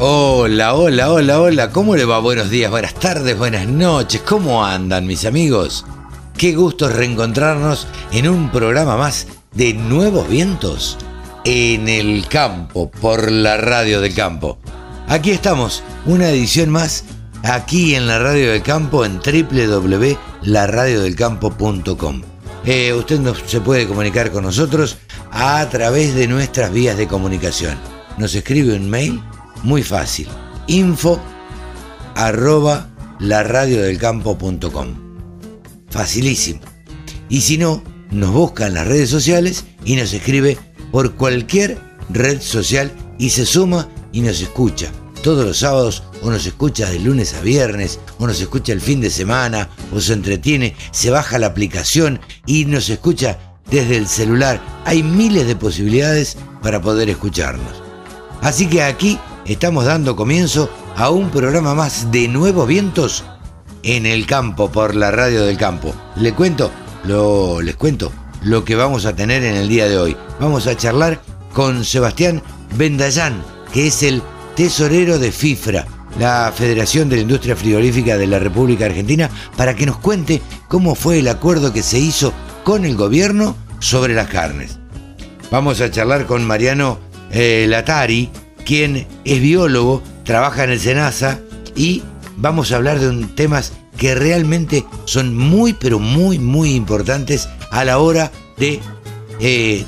Hola, hola, hola, hola, ¿cómo le va? Buenos días, buenas tardes, buenas noches, ¿cómo andan mis amigos? Qué gusto reencontrarnos en un programa más de Nuevos Vientos en el campo, por la radio del campo. Aquí estamos, una edición más, aquí en la radio del campo, en www.laradiodelcampo.com. Eh, usted no, se puede comunicar con nosotros a través de nuestras vías de comunicación. Nos escribe un mail muy fácil. Info arroba laradiodelcampo.com. Facilísimo. Y si no, nos busca en las redes sociales y nos escribe por cualquier red social y se suma y nos escucha. Todos los sábados o nos escucha de lunes a viernes o nos escucha el fin de semana o se entretiene, se baja la aplicación y nos escucha desde el celular. Hay miles de posibilidades para poder escucharnos. Así que aquí estamos dando comienzo a un programa más de Nuevos Vientos en el campo por la radio del campo. Le cuento, lo, les cuento lo que vamos a tener en el día de hoy. Vamos a charlar con Sebastián Bendayán, que es el tesorero de FIFRA, la Federación de la Industria Frigorífica de la República Argentina, para que nos cuente cómo fue el acuerdo que se hizo con el gobierno sobre las carnes. Vamos a charlar con Mariano eh, Latari, quien es biólogo, trabaja en el SENASA y vamos a hablar de un, temas que realmente son muy, pero muy, muy importantes a la hora de eh,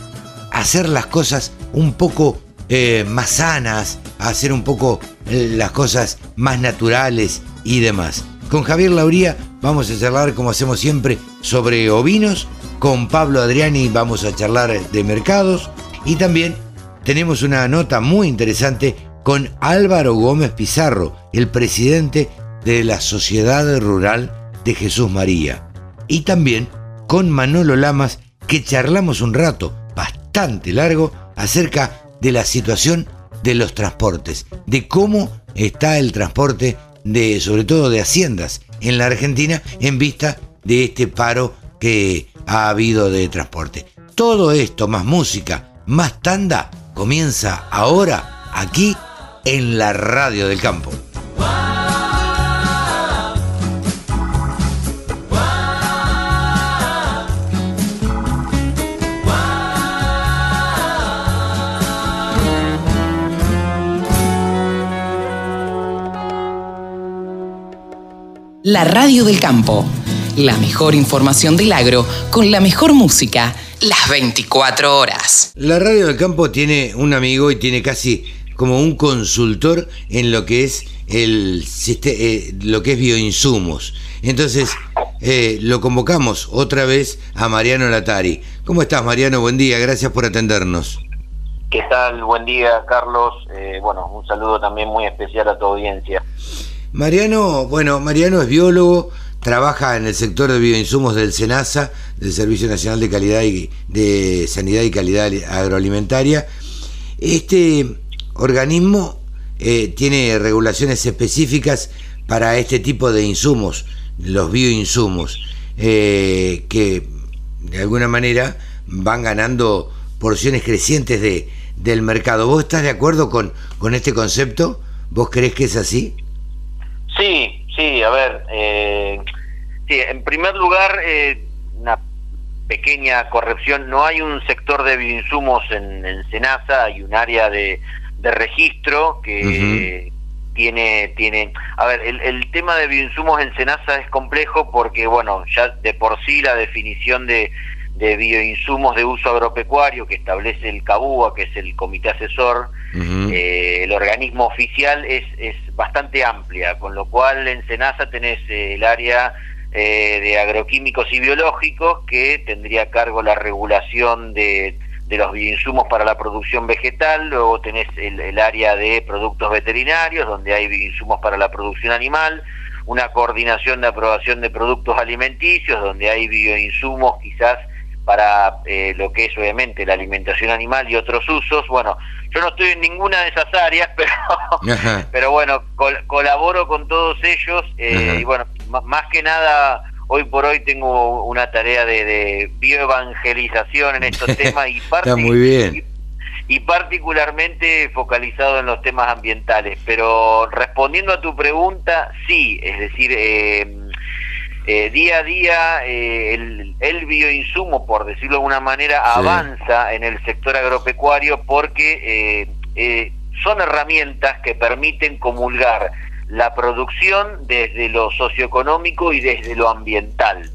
hacer las cosas un poco eh, más sanas, hacer un poco eh, las cosas más naturales y demás. Con Javier Lauría vamos a charlar, como hacemos siempre, sobre ovinos. Con Pablo Adriani vamos a charlar de mercados y también tenemos una nota muy interesante con Álvaro Gómez Pizarro, el presidente de la Sociedad Rural de Jesús María. Y también con Manolo Lamas, que charlamos un rato bastante largo acerca de la situación de los transportes, de cómo está el transporte de, sobre todo de haciendas en la Argentina, en vista de este paro que ha habido de transporte. Todo esto, más música, más tanda, comienza ahora aquí en la radio del campo. La radio del campo. La mejor información del agro con la mejor música las 24 horas. La radio del campo tiene un amigo y tiene casi como un consultor en lo que es el eh, lo que es bioinsumos. Entonces eh, lo convocamos otra vez a Mariano Latari. ¿Cómo estás, Mariano? Buen día, gracias por atendernos. ¿Qué tal? Buen día, Carlos. Eh, bueno, un saludo también muy especial a tu audiencia. Mariano, bueno, Mariano es biólogo, trabaja en el sector de bioinsumos del SENASA, del Servicio Nacional de Calidad y de Sanidad y Calidad Agroalimentaria. Este organismo eh, tiene regulaciones específicas para este tipo de insumos, los bioinsumos, eh, que de alguna manera van ganando porciones crecientes de, del mercado. ¿Vos estás de acuerdo con, con este concepto? ¿Vos crees que es así? Sí, sí, a ver, eh, Sí, en primer lugar, eh, una pequeña corrección, no hay un sector de bioinsumos en, en Senasa, hay un área de, registro que tiene, tiene, a ver, el, el, tema de bioinsumos en Senasa es complejo porque, bueno, ya de por sí la definición de, de bioinsumos de uso agropecuario que establece el CABUA, que es el comité asesor, eh, el organismo oficial es, es bastante amplia, con lo cual en Senasa tenés eh, el área eh, de agroquímicos y biológicos que tendría a cargo la regulación de, de los bioinsumos para la producción vegetal, luego tenés el, área de productos veterinarios, donde hay bioinsumos para la producción animal, una coordinación de aprobación de productos alimenticios, donde hay bioinsumos quizás para eh, lo que es obviamente la alimentación animal y otros usos. Bueno, yo no estoy en ninguna de esas áreas, pero, pero bueno, colaboro con todos ellos eh, y bueno, más que nada hoy por hoy tengo una tarea de, bioevangelización en estos temas y, Está muy bien. Y, particularmente focalizado en los temas ambientales. Pero respondiendo a tu pregunta, sí, es decir, eh, eh, día a día eh, el, bioinsumo, por decirlo de alguna manera, avanza en el sector agropecuario porque son herramientas que permiten comulgar la producción desde lo socioeconómico y desde lo ambiental.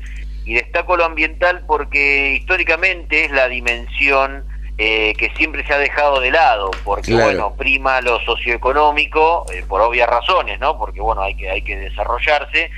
Y destaco lo ambiental porque históricamente es la dimensión eh, que siempre se ha dejado de lado, porque bueno, prima lo socioeconómico, eh, por obvias razones, ¿no? Porque bueno, hay que, hay que desarrollarse,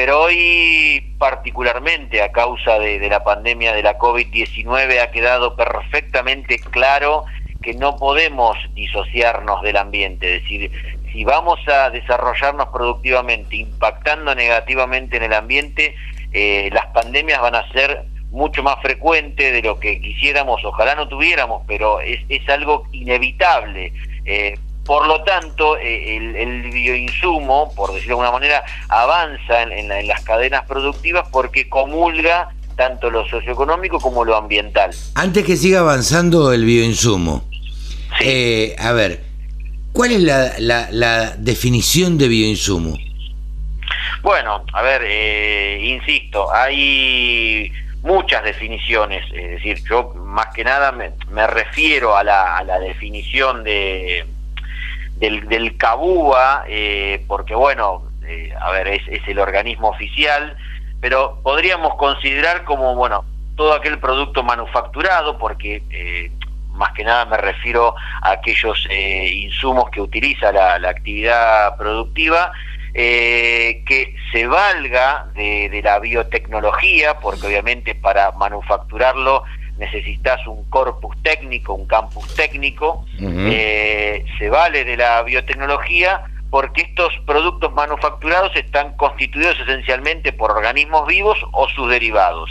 pero hoy particularmente a causa de, la pandemia de la COVID-19 ha quedado perfectamente claro que no podemos disociarnos del ambiente, es decir, si vamos a desarrollarnos productivamente, impactando negativamente en el ambiente, eh, las pandemias van a ser mucho más frecuentes de lo que quisiéramos, ojalá no tuviéramos, pero es, es algo inevitable. Eh, por lo tanto, eh, el, bioinsumo, por decirlo de alguna manera, avanza en, las cadenas productivas porque comulga tanto lo socioeconómico como lo ambiental. Antes que siga avanzando el bioinsumo, a ver, ¿Cuál es la, definición de bioinsumo? Bueno, a ver, eh, insisto, hay muchas definiciones, es decir, yo más que nada me, refiero a la, definición de del, del CABúA, eh, porque bueno, eh, a ver, es, el organismo oficial, pero podríamos considerar como, bueno, todo aquel producto manufacturado, porque más que nada me refiero a aquellos eh, insumos que utiliza la, actividad productiva, eh, que se valga de, la biotecnología, porque obviamente para manufacturarlo necesitas un corpus técnico, un campus técnico, eh, se vale de la biotecnología porque estos productos manufacturados están constituidos esencialmente por organismos vivos o sus derivados.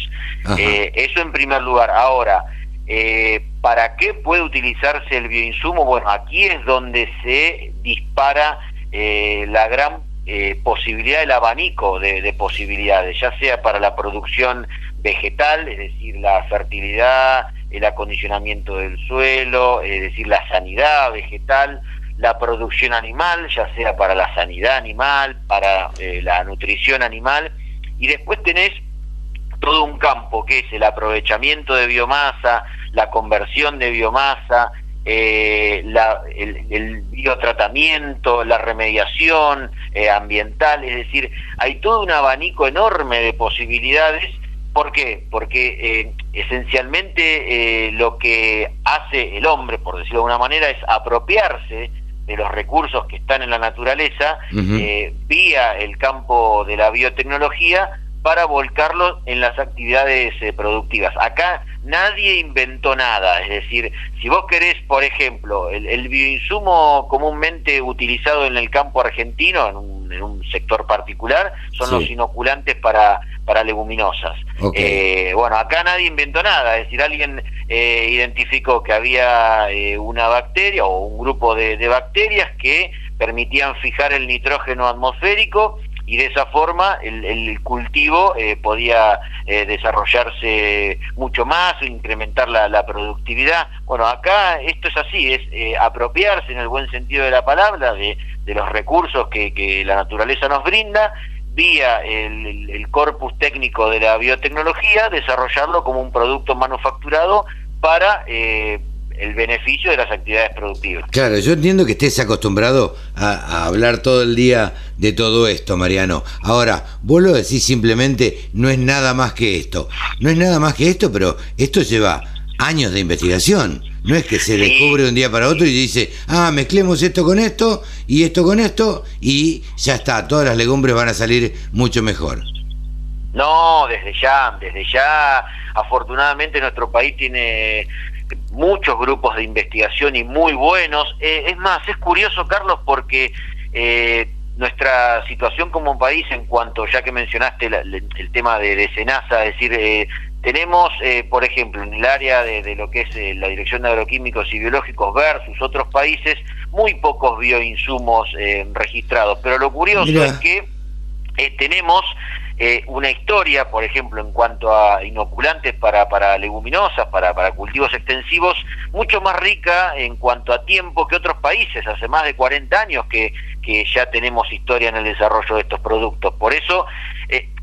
eso en primer lugar. Ahora, eh, ¿Para qué puede utilizarse el bioinsumo? Bueno, aquí es donde se dispara eh, la gran eh, posibilidad, el abanico de, posibilidades, ya sea para la producción vegetal, es decir, la fertilidad, el acondicionamiento del suelo, es decir, la sanidad vegetal, la producción animal, ya sea para la sanidad animal, para la nutrición animal, y después tenés todo un campo que es el aprovechamiento de biomasa, la conversión de biomasa, eh, el, biotratamiento, la remediación eh, ambiental, es decir, hay todo un abanico enorme de posibilidades. ¿Por qué? Porque eh, esencialmente lo que hace el hombre, por decirlo de alguna manera, es apropiarse de los recursos que están en la naturaleza vía el campo de la biotecnología para volcarlo en las actividades productivas. Acá nadie inventó nada. Es decir, si vos querés, por ejemplo, el, bioinsumo comúnmente utilizado en el campo argentino, en un, sector particular, son los inoculantes para, para leguminosas. Eh, bueno, acá nadie inventó nada. Es decir, alguien eh, identificó que había eh, una bacteria o un grupo de, de bacterias que permitían fijar el nitrógeno atmosférico y de esa forma el, cultivo eh, podía eh, desarrollarse mucho más incrementar la, productividad. Bueno, acá esto es así, es eh, apropiarse en el buen sentido de la palabra de, los recursos que, la naturaleza nos brinda vía el, corpus técnico de la biotecnología, desarrollarlo como un producto manufacturado para el beneficio de las actividades productivas. Claro, yo entiendo que estés acostumbrado a, hablar todo el día de todo esto, Mariano. Ahora, vos lo decís simplemente, no es nada más que esto. No es nada más que esto, pero esto lleva años de investigación. No es que se descubre un día para otro y dice, ah, mezclemos esto con esto y esto con esto y ya está, todas las legumbres van a salir mucho mejor. No, desde ya, desde ya, afortunadamente nuestro país tiene muchos grupos de investigación y muy buenos. es más, es curioso, Carlos, porque nuestra situación como país en cuanto, ya que mencionaste el tema de, de Senasa, es decir, tenemos, eh, por ejemplo, en el área de, lo que es eh, la Dirección de Agroquímicos y Biológicos versus otros países, muy pocos bioinsumos eh, registrados. Pero lo curioso es que tenemos una historia, por ejemplo, en cuanto a inoculantes para, para leguminosas, para, para cultivos extensivos, mucho más rica en cuanto a tiempo que otros países. Hace más de 40 años que, que ya tenemos historia en el desarrollo de estos productos. Por eso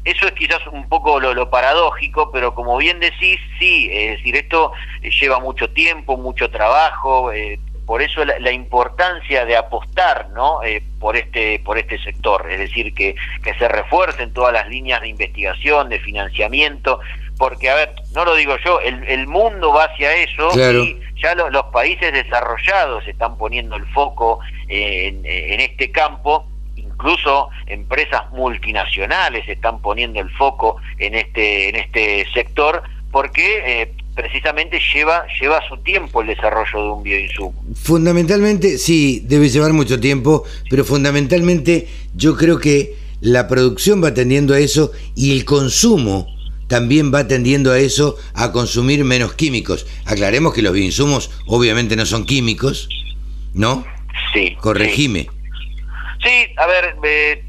eso es quizás un poco lo, paradójico, pero como bien decís, sí, es decir, esto lleva mucho tiempo, mucho trabajo, eh, por eso la, importancia de apostar ¿no? Eh, por, este, por este sector, es decir, que, que se refuercen todas las líneas de investigación, de financiamiento, porque, a ver, no lo digo yo, el, el mundo va hacia eso y ya los países desarrollados están poniendo el foco en, en este campo. Incluso empresas multinacionales están poniendo el foco en este en este sector porque eh, precisamente lleva lleva su tiempo el desarrollo de un bioinsumo. Fundamentalmente sí, debe llevar mucho tiempo, pero fundamentalmente yo creo que la producción va tendiendo a eso y el consumo también va tendiendo a eso, a consumir menos químicos. Aclaremos que los bioinsumos obviamente no son químicos, ¿no? Sí. Corregime. Sí, a ver,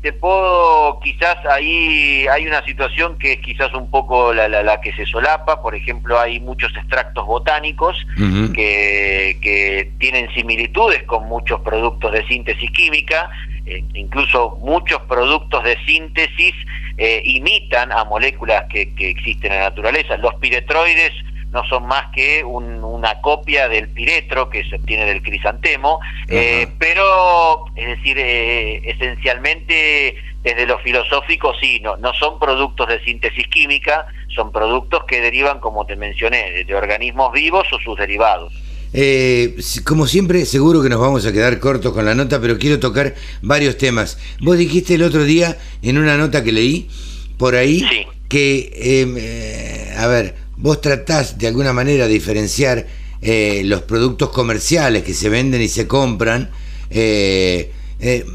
te puedo, quizás ahí hay una situación que es quizás un poco la, la, que se solapa, por ejemplo, hay muchos extractos botánicos que, que, tienen similitudes con muchos productos de síntesis química, eh, incluso muchos productos de síntesis eh, imitan a moléculas que, que existen en la naturaleza. Los piretroides no son más que una copia del piretro que se obtiene del crisantemo, eh, pero es decir, eh, esencialmente desde lo filosófico sí, no, no son productos de síntesis química, son productos que derivan, como te mencioné, de organismos vivos o sus derivados. Eh, como siempre, seguro que nos vamos a quedar cortos con la nota, pero quiero tocar varios temas. Vos dijiste el otro día, en una nota que leí, por ahí, que, em, a ver, vos tratás de alguna manera de diferenciar eh, los productos comerciales que se venden y se compran eh, eh,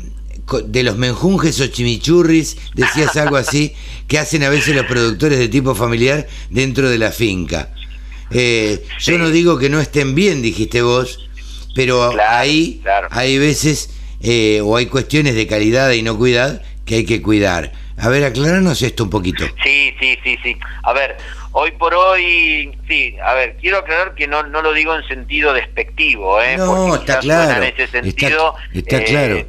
de los menjunjes o chimichurris, decías algo así, que hacen a veces los productores de tipo familiar dentro de la finca. Yo no digo que no estén bien, dijiste vos, pero ahí hay veces o hay cuestiones de calidad e inocuidad que hay que cuidar. A ver, aclaranos esto un poquito. Sí, sí, sí, sí. A ver, hoy por hoy, sí, a ver, quiero aclarar que no, no lo digo en sentido despectivo, ¿eh? No, está claro. En ese sentido, está, eh, claro.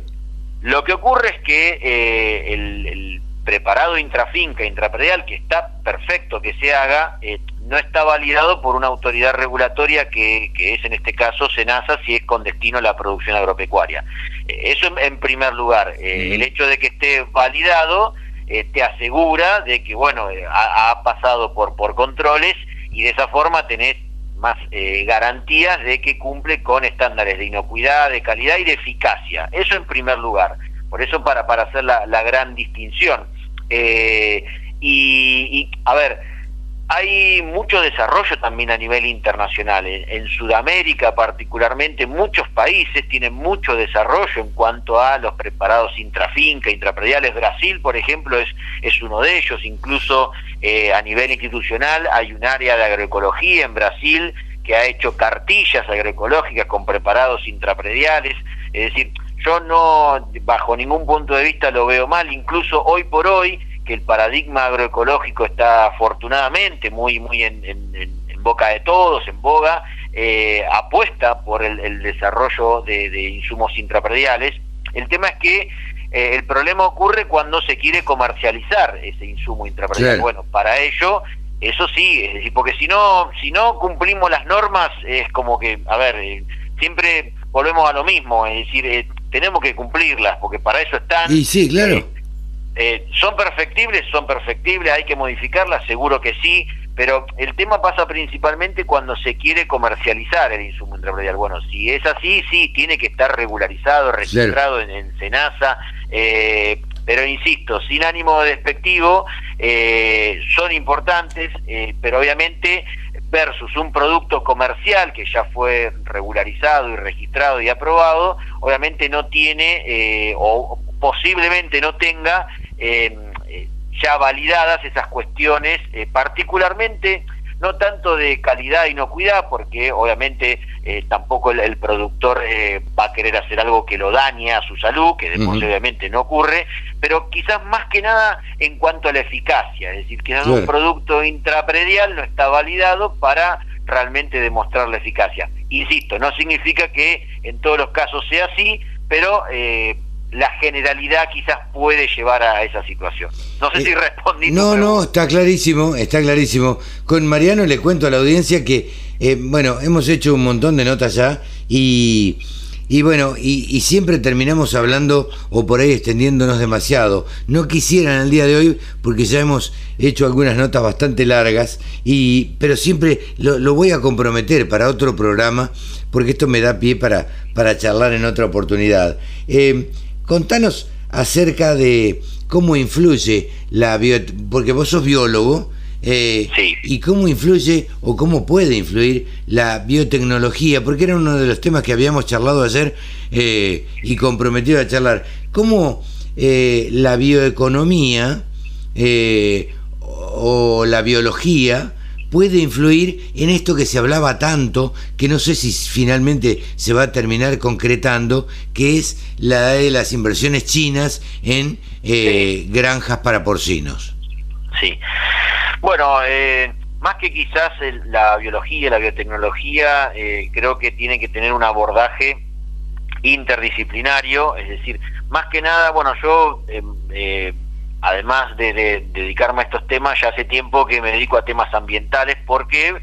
Lo que ocurre es que eh, el, preparado intrafinca, intrapredial, que está perfecto que se haga, eh, no está validado por una autoridad regulatoria que, que, es en este caso SENASA si es con destino a la producción agropecuaria. eso en, primer lugar. El hecho de que esté validado eh, te asegura de que, bueno, eh, ha, pasado por, por controles y de esa forma tenés más eh, garantías de que cumple con estándares de inocuidad, de calidad y de eficacia. Eso en primer lugar. Por eso para, para hacer la, la gran distinción. y, y, a ver, hay mucho desarrollo también a nivel internacional. En, Sudamérica particularmente, muchos países tienen mucho desarrollo en cuanto a los preparados intrafinca, intraprediales. Brasil, por ejemplo, es, es uno de ellos. Incluso eh, a nivel institucional hay un área de agroecología en Brasil que ha hecho cartillas agroecológicas con preparados intraprediales. Es decir, yo no, bajo ningún punto de vista lo veo mal. Incluso hoy por hoy, que el paradigma agroecológico está afortunadamente muy, muy en, boca de todos, en boga, eh, apuesta por el, desarrollo de, insumos intraprediales. El tema es que eh, el problema ocurre cuando se quiere comercializar ese insumo intrapredial. Bueno, para ello, eso sí, es decir, porque si no, si no cumplimos las normas, es como que, a ver, eh, siempre volvemos a lo mismo, es decir, tenemos que cumplirlas, porque para eso están. Y sí, claro eh, ¿Son perfectibles? Son perfectibles, hay que modificarlas, seguro que sí, pero el tema pasa principalmente cuando se quiere comercializar el insumo intrapredial. Bueno, si es así, sí, tiene que estar regularizado, registrado en, SENASA, eh, pero insisto, sin ánimo despectivo, eh, son importantes, pero obviamente versus un producto comercial que ya fue regularizado y registrado y aprobado, obviamente no tiene eh, o posiblemente no tenga eh, ya validadas esas cuestiones, eh, particularmente no tanto de calidad y inocuidad, porque obviamente eh, tampoco el, productor eh, va a querer hacer algo que lo dañe a su salud, que después obviamente no ocurre, pero quizás más que nada en cuanto a la eficacia, es decir, que un producto intrapredial no está validado para realmente demostrar la eficacia. Insisto, no significa que en todos los casos sea así, pero eh, la generalidad quizás puede llevar a esa situación. No sé eh, si respondí. No, no, está clarísimo, está clarísimo. Con Mariano le cuento a la audiencia que, eh, bueno, hemos hecho un montón de notas ya y, y bueno, y, siempre terminamos hablando o por ahí extendiéndonos demasiado. No quisieran el día de hoy porque ya hemos hecho algunas notas bastante largas, y, pero siempre lo, voy a comprometer para otro programa porque esto me da pie para, para charlar en otra oportunidad. Eh, Contanos acerca de cómo influye la bio... porque vos sos biólogo, eh, y cómo influye o cómo puede influir la biotecnología, porque era uno de los temas que habíamos charlado ayer eh, y comprometido a charlar. ¿Cómo eh, la bioeconomía o la biología puede influir en esto que se hablaba tanto, que no sé si finalmente se va a terminar concretando, que es la de las inversiones chinas en eh, granjas para porcinos. Sí. Bueno, eh, más que quizás la biología, la biotecnología, eh, creo que tiene que tener un abordaje interdisciplinario, es decir, más que nada, bueno, yo además de, dedicarme a estos temas, ya hace tiempo que me dedico a temas ambientales porque,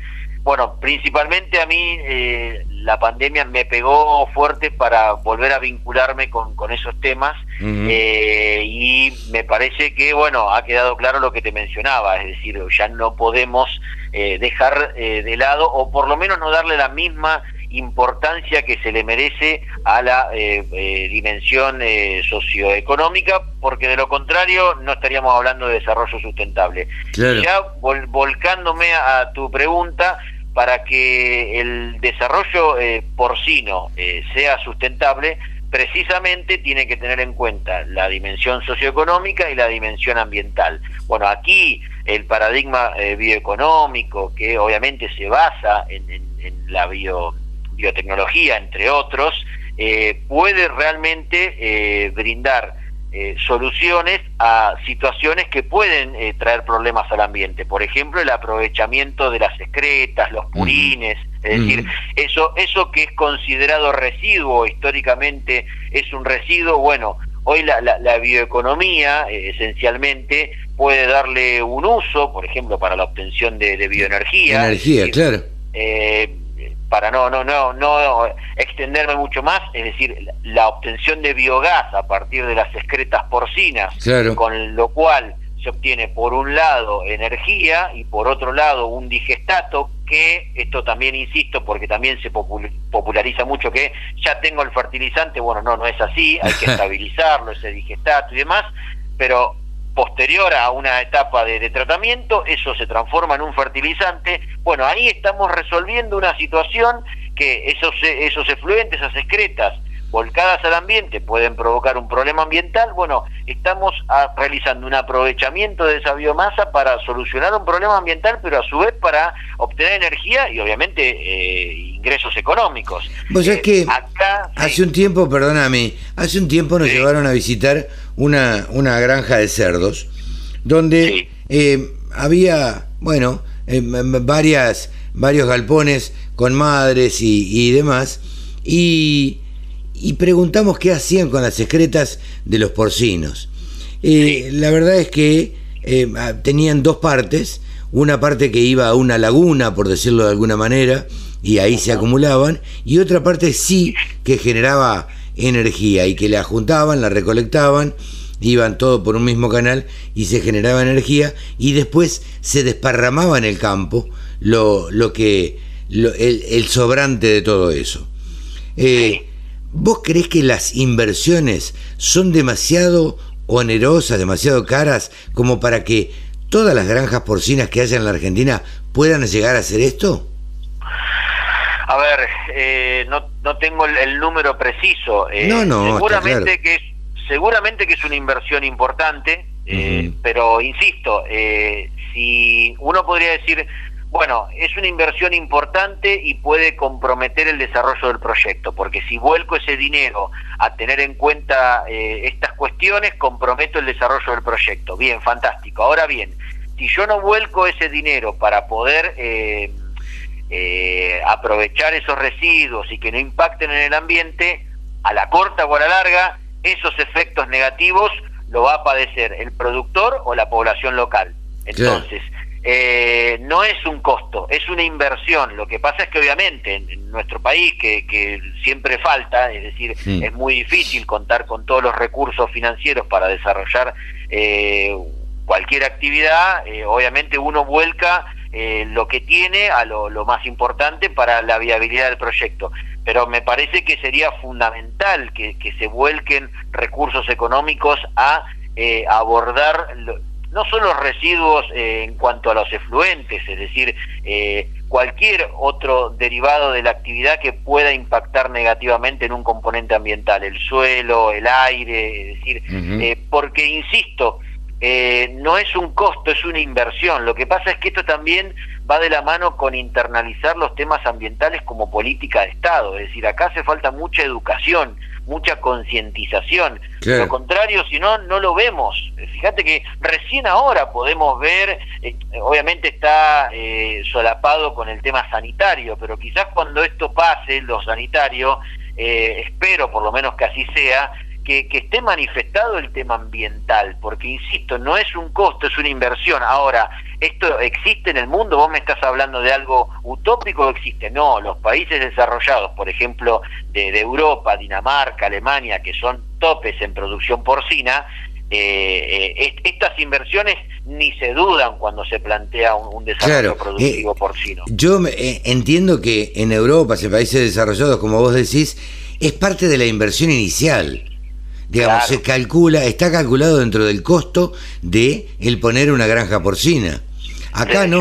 bueno, principalmente a mí eh, la pandemia me pegó fuerte para volver a vincularme con, esos temas eh, y me parece que, bueno, ha quedado claro lo que te mencionaba, es decir, ya no podemos eh, dejar de lado o por lo menos no darle la misma importancia que se le merece a la eh, eh, dimensión eh, socioeconómica, porque de lo contrario no estaríamos hablando de desarrollo sustentable. Ya volcándome a, tu pregunta, para que el desarrollo porcino sea sustentable, precisamente tiene que tener en cuenta la dimensión socioeconómica y la dimensión ambiental. Bueno, aquí el paradigma bioeconómico, que obviamente se basa en, en la bio biotecnología, entre otros, eh, puede realmente eh, brindar eh, soluciones a situaciones que pueden traer problemas al ambiente. Por ejemplo, el aprovechamiento de las excretas, los purines, es decir, eso, eso que es considerado residuo, históricamente es un residuo, bueno, hoy la, la, bioeconomía esencialmente puede darle un uso, por ejemplo, para la obtención de, bioenergía. Energía, claro para no, no, no, no extenderme mucho más, es decir, la obtención de biogás a partir de las excretas porcinas, con lo cual se obtiene por un lado energía y por otro lado un digestato, que esto también insisto porque también se populariza mucho que ya tengo el fertilizante, bueno, no, no es así, hay que estabilizarlo, ese digestato y demás, pero posterior a una etapa de, tratamiento, eso se transforma en un fertilizante. Bueno, ahí estamos resolviendo una situación que esos, esos efluentes, esas excretas volcadas al ambiente pueden provocar un problema ambiental. Bueno, estamos ah, realizando un aprovechamiento de esa biomasa para solucionar un problema ambiental, pero a su vez para obtener energía y obviamente eh, ingresos económicos. Es que hace un tiempo, perdóname, hace un tiempo nos llevaron a visitar una, una granja de cerdos, donde eh, había, bueno, eh, varias, varios galpones con madres y, demás, y, y, preguntamos qué hacían con las excretas de los porcinos. Eh, la verdad es que tenían dos partes, una parte que iba a una laguna, por decirlo de alguna manera, y ahí se acumulaban, y otra parte sí que generaba energía y que la juntaban, la recolectaban, iban todo por un mismo canal y se generaba energía y después se desparramaba en el campo lo, lo que el, sobrante de todo eso. Eh, ¿Vos crees que las inversiones son demasiado onerosas, demasiado caras como para que todas las granjas porcinas que haya en la Argentina puedan llegar a hacer esto? A ver, eh, no, no tengo el, número preciso. Eh, no, no, seguramente que es seguramente que es una inversión importante, eh, pero insisto, si uno podría decir, bueno, es una inversión importante y puede comprometer el desarrollo del proyecto, porque si vuelco ese dinero a tener en cuenta estas cuestiones, comprometo el desarrollo del proyecto. Bien, fantástico. Ahora bien, si yo no vuelco ese dinero para poder eh, eh, aprovechar esos residuos y que no impacten en el ambiente, a la corta o a la larga, esos efectos negativos lo va a padecer el productor o la población local. Entonces, eh, no es un costo, es una inversión. Lo que pasa es que obviamente en, nuestro país, que, siempre falta, es decir, es muy difícil contar con todos los recursos financieros para desarrollar eh, cualquier actividad, obviamente uno vuelca eh, lo que tiene a lo, más importante para la viabilidad del proyecto. Pero me parece que sería fundamental que, se vuelquen recursos económicos a eh, abordar no solo los residuos eh, en cuanto a los efluentes, es decir, cualquier otro derivado de la actividad que pueda impactar negativamente en un componente ambiental, el suelo, el aire, es decir, porque, insisto, eh, no es un costo, es una inversión. Lo que pasa es que esto también va de la mano con internalizar los temas ambientales como política de Estado. Es decir, acá hace falta mucha educación, mucha concientización. Lo contrario, si no, no lo vemos. Fíjate que recién ahora podemos ver, eh, obviamente está eh, solapado con el tema sanitario, pero quizás cuando esto pase, lo sanitario, espero por lo menos que así sea, que, esté manifestado el tema ambiental, porque insisto, no es un costo, es una inversión. Ahora, ¿esto existe en el mundo? ¿Vos me estás hablando de algo utópico o existe? No, los países desarrollados, por ejemplo, de, Europa, Dinamarca, Alemania, que son topes en producción porcina, eh, eh, estas inversiones ni se dudan cuando se plantea un, desarrollo productivo eh, porcino. Yo entiendo que en Europa, en países desarrollados, como vos decís, es parte de la inversión inicial. Digamos, se calcula, está calculado dentro del costo de el poner una granja porcina. Acá no.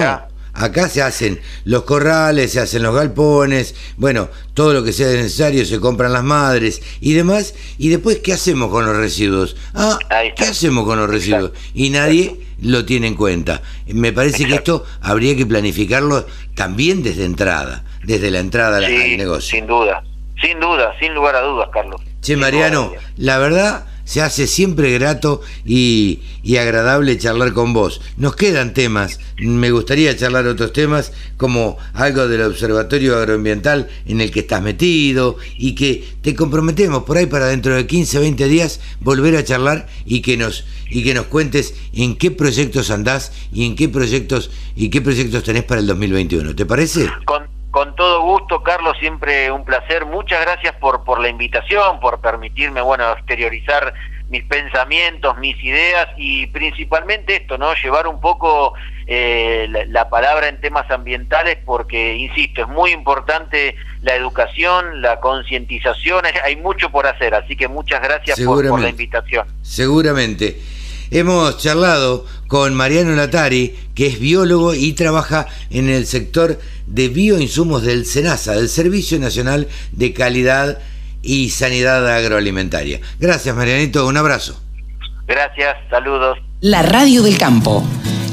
Acá se hacen los corrales, se hacen los galpones, bueno, todo lo que sea necesario, se compran las madres y demás. Y después, ¿qué hacemos con los residuos? Ah, ¿qué hacemos con los residuos? Y nadie lo tiene en cuenta. Me parece que esto habría que planificarlo también desde entrada, desde la entrada al negocio. Sin duda, sin duda, sin lugar a dudas, Carlos. Che, Mariano, la verdad se hace siempre grato y, agradable charlar con vos. Nos quedan temas, me gustaría charlar otros temas, como algo del Observatorio Agroambiental en el que estás metido y que te comprometemos por ahí para dentro de 15, 20 días volver a charlar y que nos y que nos cuentes en qué proyectos andás y en qué proyectos y qué proyectos tenés para el 2021. ¿Te parece? Con todo gusto, Carlos, siempre un placer. Muchas gracias por, por la invitación, por permitirme, bueno, exteriorizar mis pensamientos, mis ideas y principalmente esto, ¿no? Llevar un poco eh, la, palabra en temas ambientales porque, insisto, es muy importante la educación, la concientización, hay mucho por hacer, así que muchas gracias por la invitación. Seguramente. Hemos charlado con Mariano Latari, que es biólogo y trabaja en el sector de bioinsumos del SENASA, del Servicio Nacional de Calidad y Sanidad Agroalimentaria. Gracias, Marianito, un abrazo. Gracias, saludos. La Radio del Campo,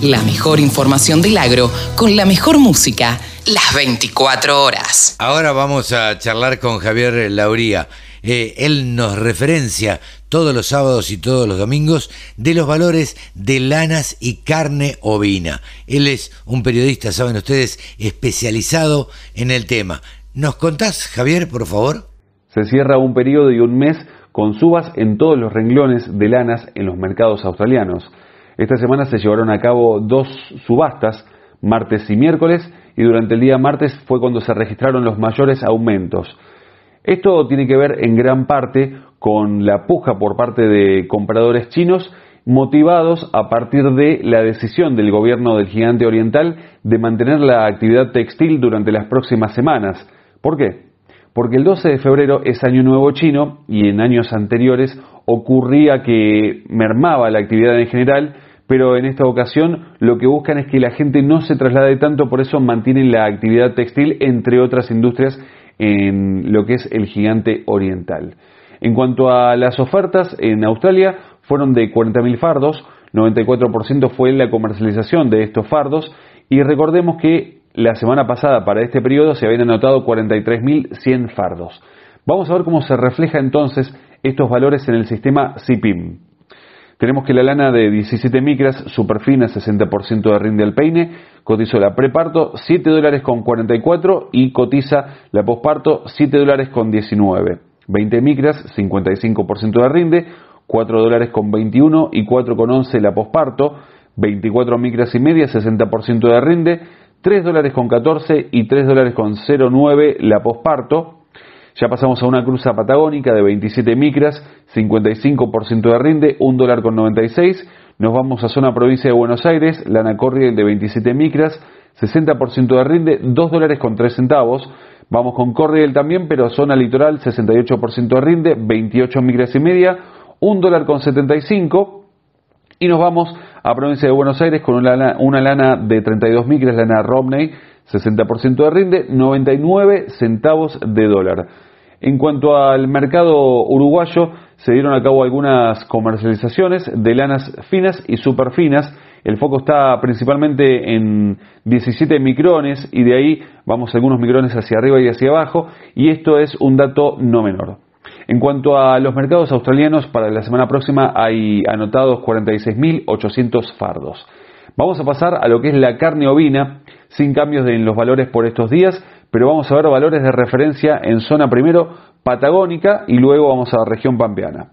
la mejor información del agro con la mejor música, las 24 horas. Ahora vamos a charlar con Javier Lauría. Eh, él nos referencia todos los sábados y todos los domingos de los valores de lanas y carne ovina. Él es un periodista, saben ustedes, especializado en el tema. ¿Nos contás, Javier, por favor? Se cierra un periodo de un mes con subas en todos los renglones de lanas en los mercados australianos. Esta semana se llevaron a cabo dos subastas, martes y miércoles, y durante el día martes fue cuando se registraron los mayores aumentos. Esto tiene que ver en gran parte con la puja por parte de compradores chinos motivados a partir de la decisión del gobierno del gigante oriental de mantener la actividad textil durante las próximas semanas. ¿Por qué? Porque el 12 de febrero es Año Nuevo chino y en años anteriores ocurría que mermaba la actividad en general, pero en esta ocasión lo que buscan es que la gente no se traslade tanto, por eso mantienen la actividad textil, entre otras industrias, en lo que es el gigante oriental. En cuanto a las ofertas, en Australia fueron de 40.000 fardos, 94% fue la comercialización de estos fardos y recordemos que la semana pasada para este periodo se habían anotado 43.100 fardos. Vamos a ver cómo se refleja entonces estos valores en el sistema CIPIM. Tenemos que la lana de 17 micras, superfina, 60% de rinde al peine, cotizó la preparto 7 dólares con 44 y cotiza la posparto 7 dólares con 19. 20 micras, 55% de rinde, 4 dólares con 21 y 4 con 11 la posparto, 24 micras y media, 60% de rinde, 3 dólares con 14 y 3 dólares con 0,9 la posparto. Ya pasamos a una cruza patagónica de 27 micras, 55% de rinde, 1 dólar con 96. Nos vamos a zona provincia de Buenos Aires, lana Corriel de 27 micras, 60% de rinde, 2 dólares con 3 centavos. Vamos con Corriel también, pero zona litoral, 68% de rinde, 28 micras y media, 1 dólar con 75. Y nos vamos a provincia de Buenos Aires con una lana, una lana de 32 micras, lana Romney, 60% de rinde, 99 centavos de dólar. En cuanto al mercado uruguayo, se dieron a cabo algunas comercializaciones de lanas finas y superfinas. El foco está principalmente en 17 micrones y de ahí vamos algunos micrones hacia arriba y hacia abajo y esto es un dato no menor. En cuanto a los mercados australianos, para la semana próxima hay anotados 46.800 fardos. Vamos a pasar a lo que es la carne ovina, sin cambios en los valores por estos días pero vamos a ver valores de referencia en zona primero patagónica y luego vamos a la región pampeana.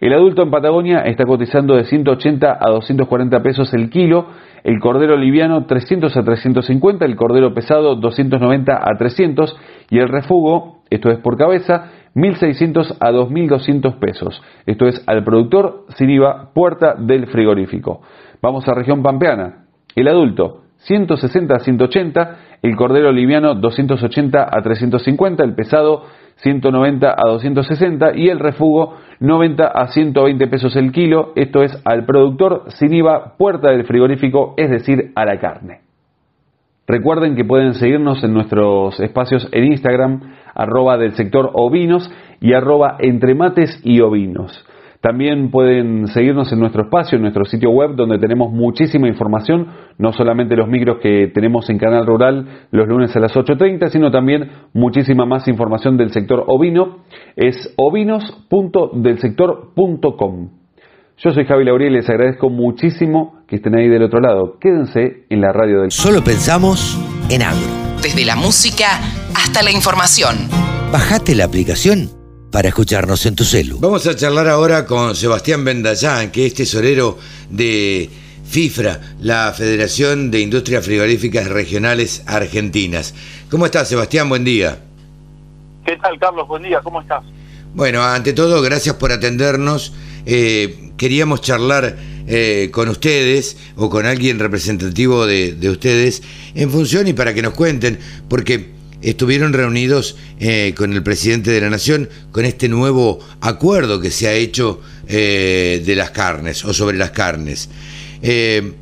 El adulto en Patagonia está cotizando de 180 a 240 pesos el kilo, el cordero liviano 300 a 350, el cordero pesado 290 a 300 y el refugo, esto es por cabeza, 1.600 a 2.200 pesos. Esto es al productor sin IVA, puerta del frigorífico. Vamos a región pampeana. El adulto 160 a 180, el cordero liviano 280 a 350, el pesado 190 a 260 y el refugo 90 a 120 pesos el kilo, esto es al productor sin IVA, puerta del frigorífico, es decir, a la carne. Recuerden que pueden seguirnos en nuestros espacios en Instagram, arroba del sector ovinos y arroba entre mates y ovinos. También pueden seguirnos en nuestro espacio, en nuestro sitio web, donde tenemos muchísima información, no solamente los micros que tenemos en Canal Rural los lunes a las 8.30, sino también muchísima más información del sector ovino. Es ovinos.delsector.com. Yo soy Javi Lauriel y les agradezco muchísimo que estén ahí del otro lado. Quédense en la radio del... Solo pensamos en agro. Desde la música hasta la información. Bajate la aplicación para escucharnos en tu celu. Vamos a charlar ahora con Sebastián Bendayán, que es tesorero de FIFRA, la Federación de Industrias Frigoríficas Regionales Argentinas. ¿Cómo estás, Sebastián? Buen día. ¿Qué tal, Carlos? Buen día, ¿cómo estás? Bueno, ante todo, gracias por atendernos. Eh, queríamos charlar eh, con ustedes o con alguien representativo de, de ustedes en función y para que nos cuenten, porque estuvieron reunidos eh, con el presidente de la Nación con este nuevo acuerdo que se ha hecho eh, de las carnes o sobre las carnes. Eh,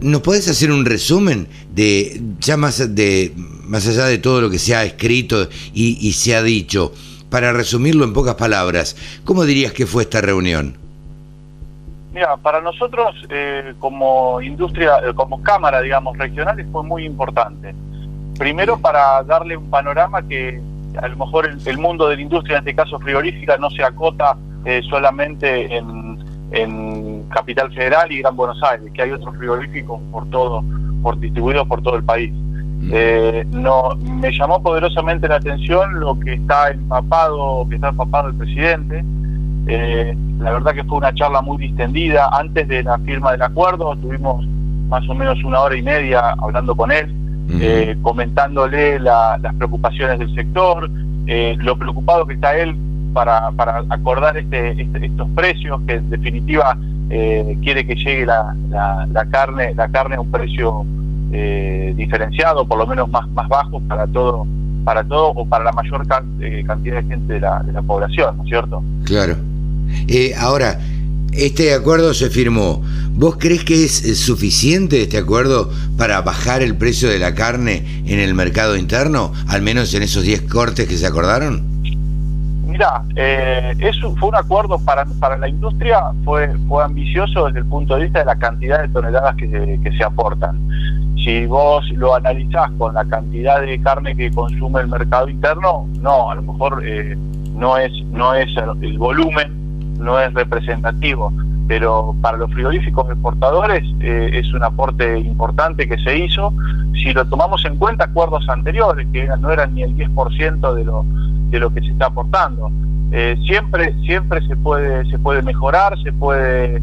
¿Nos podés hacer un resumen de ya más, de, más allá de todo lo que se ha escrito y, se ha dicho? Para resumirlo en pocas palabras, ¿cómo dirías que fue esta reunión? Mira, para nosotros como industria, como cámara, digamos, regional, fue muy importante Primero para darle un panorama que a lo mejor el, mundo de la industria, en este caso frigorífica, no se acota eh, solamente en, Capital Federal y Gran Buenos Aires, que hay otros frigoríficos por todo, por distribuidos por todo el país. Mm. Eh, no, me llamó poderosamente la atención lo que está empapado, que está empapado el presidente. Eh, la verdad que fue una charla muy distendida. Antes de la firma del acuerdo, tuvimos más o menos una hora y media hablando con él eh, comentándole las preocupaciones del sector, eh, lo preocupado que está él para, para acordar este, este estos precios, que en definitiva eh, quiere que llegue la, la, carne la carne a un precio diferenciado, por lo menos más, más bajo para todo para todo o para la mayor cantidad de gente de la, de la población, ¿no es cierto? Claro. ahora, este acuerdo se firmó ¿Vos crees que es, suficiente este acuerdo para bajar el precio de la carne en el mercado interno, al menos en esos 10 cortes que se acordaron? Mira, eh, eso fue un acuerdo para, para la industria, fue, fue ambicioso desde el punto de vista de la cantidad de toneladas que se, que se aportan. Si vos lo analizás con la cantidad de carne que consume el mercado interno, no, a lo mejor eh, no es no es el volumen, no es representativo, pero para los frigoríficos exportadores eh, es un aporte importante que se hizo. Si lo tomamos en cuenta acuerdos anteriores, que no eran ni el 10% de lo de lo que se está aportando. Eh, siempre siempre se puede se puede mejorar, se puede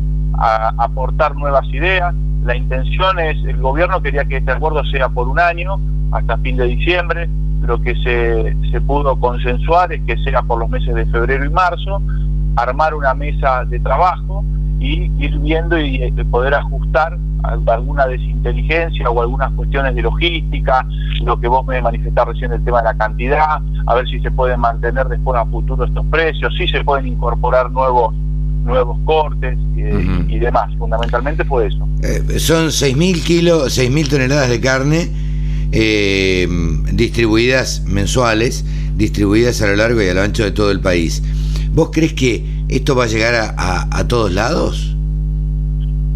aportar nuevas ideas. La intención es, el gobierno quería que este acuerdo sea por un año, hasta fin de diciembre. Lo que se, se pudo consensuar es que sea por los meses de febrero y marzo, armar una mesa de trabajo y ir viendo y eh, poder ajustar alguna desinteligencia o algunas cuestiones de logística, lo que vos me manifestás recién el tema de la cantidad, a ver si se pueden mantener después a futuro estos precios, si se pueden incorporar nuevos nuevos cortes eh, y demás. Fundamentalmente fue eso. Eh, son 6.000 kilos, 6.000 toneladas de carne eh, distribuidas mensuales, distribuidas a lo largo y a lo ancho de todo el país. ¿Vos crees que esto va a llegar a, todos lados?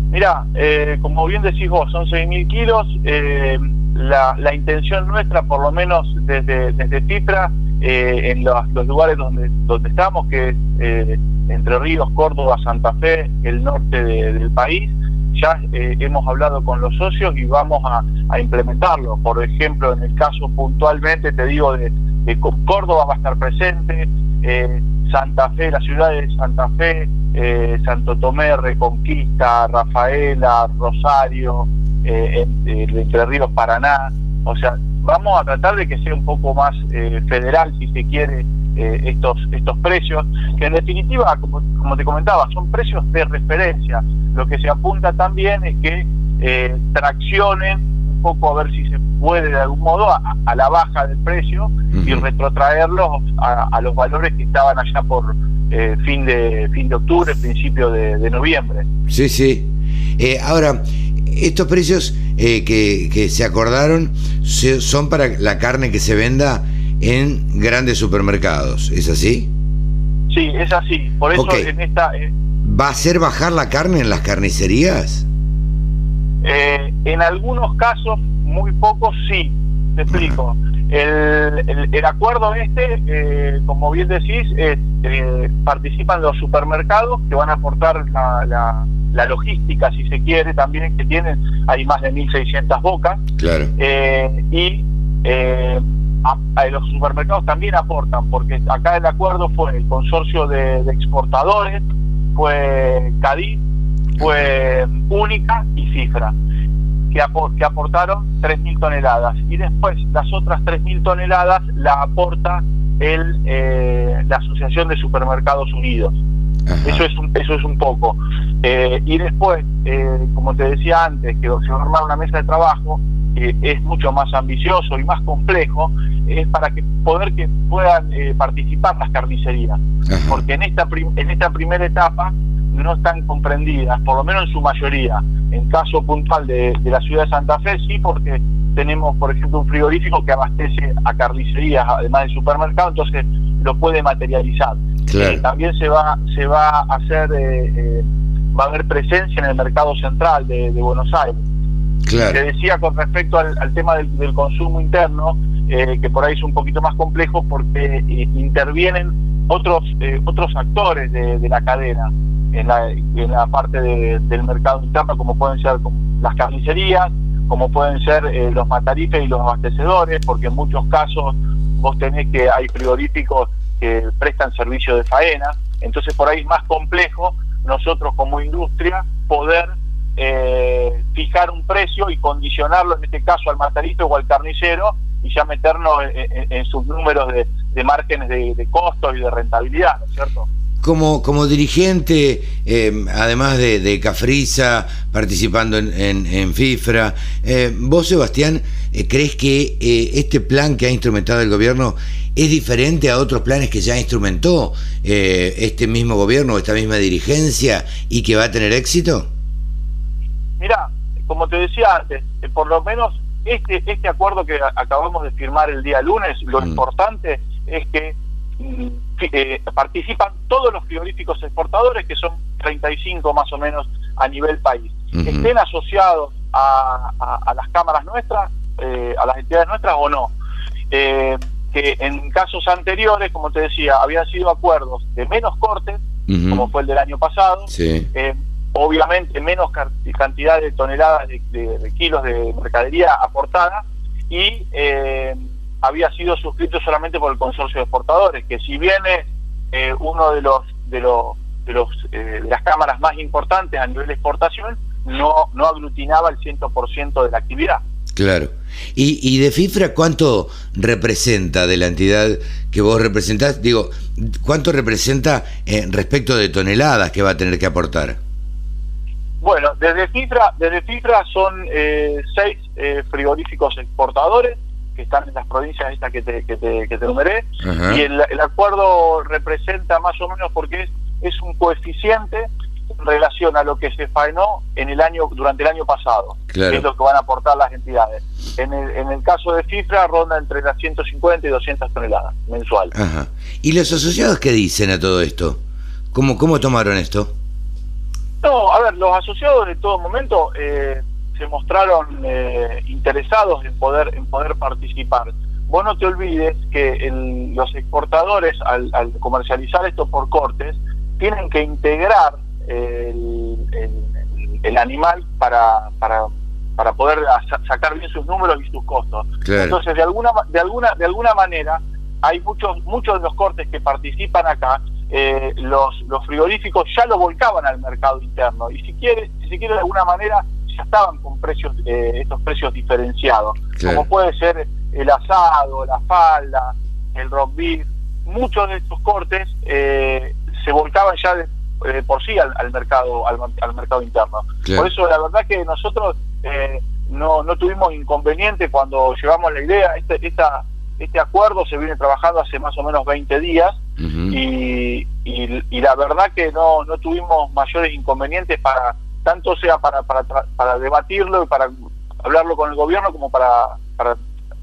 Mira, eh, como bien decís vos, son 6.000 kilos. Eh, la, intención nuestra, por lo menos desde, desde Cifra, eh, en los, lugares donde, donde estamos, que es Entre Ríos, Córdoba, Santa Fe, el norte del país, ya hemos hablado con los socios y vamos a, a, implementarlo. Por ejemplo, en el caso puntualmente, te digo, de, de Córdoba va a estar presente, Santa Fe, la ciudad de Santa Fe, eh, Santo Tomé, Reconquista, Rafaela, Rosario, eh, Entre Ríos, Paraná. O sea, vamos a tratar de que sea un poco más eh, federal, si se quiere, eh, estos, estos precios, que en definitiva, como, como te comentaba, son precios de referencia. Lo que se apunta también es que traccionen poco a ver si se puede de algún modo a, la baja del precio y retrotraerlos a, los valores que estaban allá por eh, fin de fin de octubre, principio de, noviembre. Sí, sí. Eh, ahora, estos precios eh, que, que, se acordaron son para la carne que se venda en grandes supermercados, ¿es así? Sí, es así. Por eso en esta... ¿Va a hacer bajar la carne en las carnicerías? Eh, en algunos casos, muy pocos sí, te explico. El, el, acuerdo este, eh, como bien decís, es, eh, participan los supermercados que van a aportar la, la, logística, si se quiere, también, que tienen, hay más de 1.600 bocas. Claro. y los supermercados también aportan, porque acá el acuerdo fue el consorcio de, de exportadores, fue Cádiz, fue única y cifra, que, que aportaron 3.000 toneladas. Y después las otras 3.000 toneladas la aporta el, eh, la Asociación de Supermercados Unidos. Eso es, un, eso es un poco. Eh, y después, eh, como te decía antes, que se va a armar una mesa de trabajo, que es mucho más ambicioso y más complejo, es para que poder que puedan participar las carnicerías. Porque en esta, en esta primera etapa no están comprendidas, por lo menos en su mayoría. En caso puntual de, la ciudad de Santa Fe, sí, porque tenemos, por ejemplo, un frigorífico que abastece a carnicerías, además de supermercado, entonces lo puede materializar. Eh, también se va, se va a hacer, eh, eh, va a haber presencia en el mercado central de, Buenos Aires. Claro. Te decía con respecto al, tema del, consumo interno, que por ahí es un poquito más complejo porque intervienen otros otros actores de la cadena en la, en la parte del mercado interno, como pueden ser las carnicerías, como pueden ser eh, los matarifes y los abastecedores, porque en muchos casos vos tenés que hay frigoríficos que prestan servicio de faena, entonces por ahí es más complejo nosotros como industria poder eh, fijar un precio y condicionarlo en este caso al matarife o al carnicero y ya meternos en, sus números de, de márgenes de, de costos y de rentabilidad, ¿no es cierto? Como, como dirigente, eh, además de, Cafrisa, participando en, en, FIFRA, eh, vos, Sebastián, eh, ¿crees que este plan que ha instrumentado el gobierno es diferente a otros planes que ya instrumentó este mismo gobierno, esta misma dirigencia y que va a tener éxito? como te decía antes, eh, por lo menos este, este acuerdo que acabamos de firmar el día lunes, lo Mm. importante es que eh, participan todos los frigoríficos exportadores, que son 35 más o menos a nivel país. Ujú. Estén asociados a, a- a las cámaras nuestras, eh, a las entidades nuestras o no. Eh, que en casos anteriores, como te decía, habían sido acuerdos de menos cortes, como fue el del año pasado, Sí. obviamente menos cantidad de toneladas de, de- de kilos de mercadería aportada y había sido suscrito solamente por el consorcio de exportadores que si bien es eh, uno de los de los de los eh, de las cámaras más importantes a nivel de exportación no no aglutinaba el 100% de la actividad Claro. ¿Y, y de FIFRA cuánto representa de la entidad que vos representás? Digo, ¿cuánto representa eh, respecto de toneladas que va a tener que aportar? Bueno, desde FIFRA, desde FIFRA son eh, seis eh, frigoríficos exportadores que están en las provincias estas que te, que te, que te Ajá. y el, el acuerdo representa más o menos porque es, es un coeficiente en relación a lo que se faenó en el año durante el año pasado, Claro. que es lo que van a aportar las entidades. En el, en el caso de FIFRA ronda entre las 150 y 200 toneladas mensual. Ajá. ¿Y los asociados qué dicen a todo esto? ¿Cómo, cómo tomaron esto? No, a ver, los asociados de todo momento eh, se mostraron eh, interesados en poder en poder participar. Vos no te olvides que el- los exportadores, al, al comercializar esto por cortes, tienen que integrar el, el- el animal para, para, para poder sa- sacar bien sus números y sus costos. Claro. Entonces, de alguna de alguna de alguna manera hay muchos muchos de los cortes que participan acá eh, los los frigoríficos ya lo volcaban al mercado interno y si quiere si quiere de alguna manera ya estaban con precios eh, estos precios diferenciados Claro. como puede ser el asado la falda el beef muchos de estos cortes eh, se volcaban ya de, eh, por sí al, al mercado al, al mercado interno Claro. por eso la verdad que nosotros eh, no, no tuvimos inconveniente cuando llevamos la idea. Este, esta, este acuerdo se viene trabajando hace más o menos 20 días y, y, y la verdad que no, no tuvimos mayores inconvenientes para, tanto sea para, para, para debatirlo y para hablarlo con el gobierno como para, para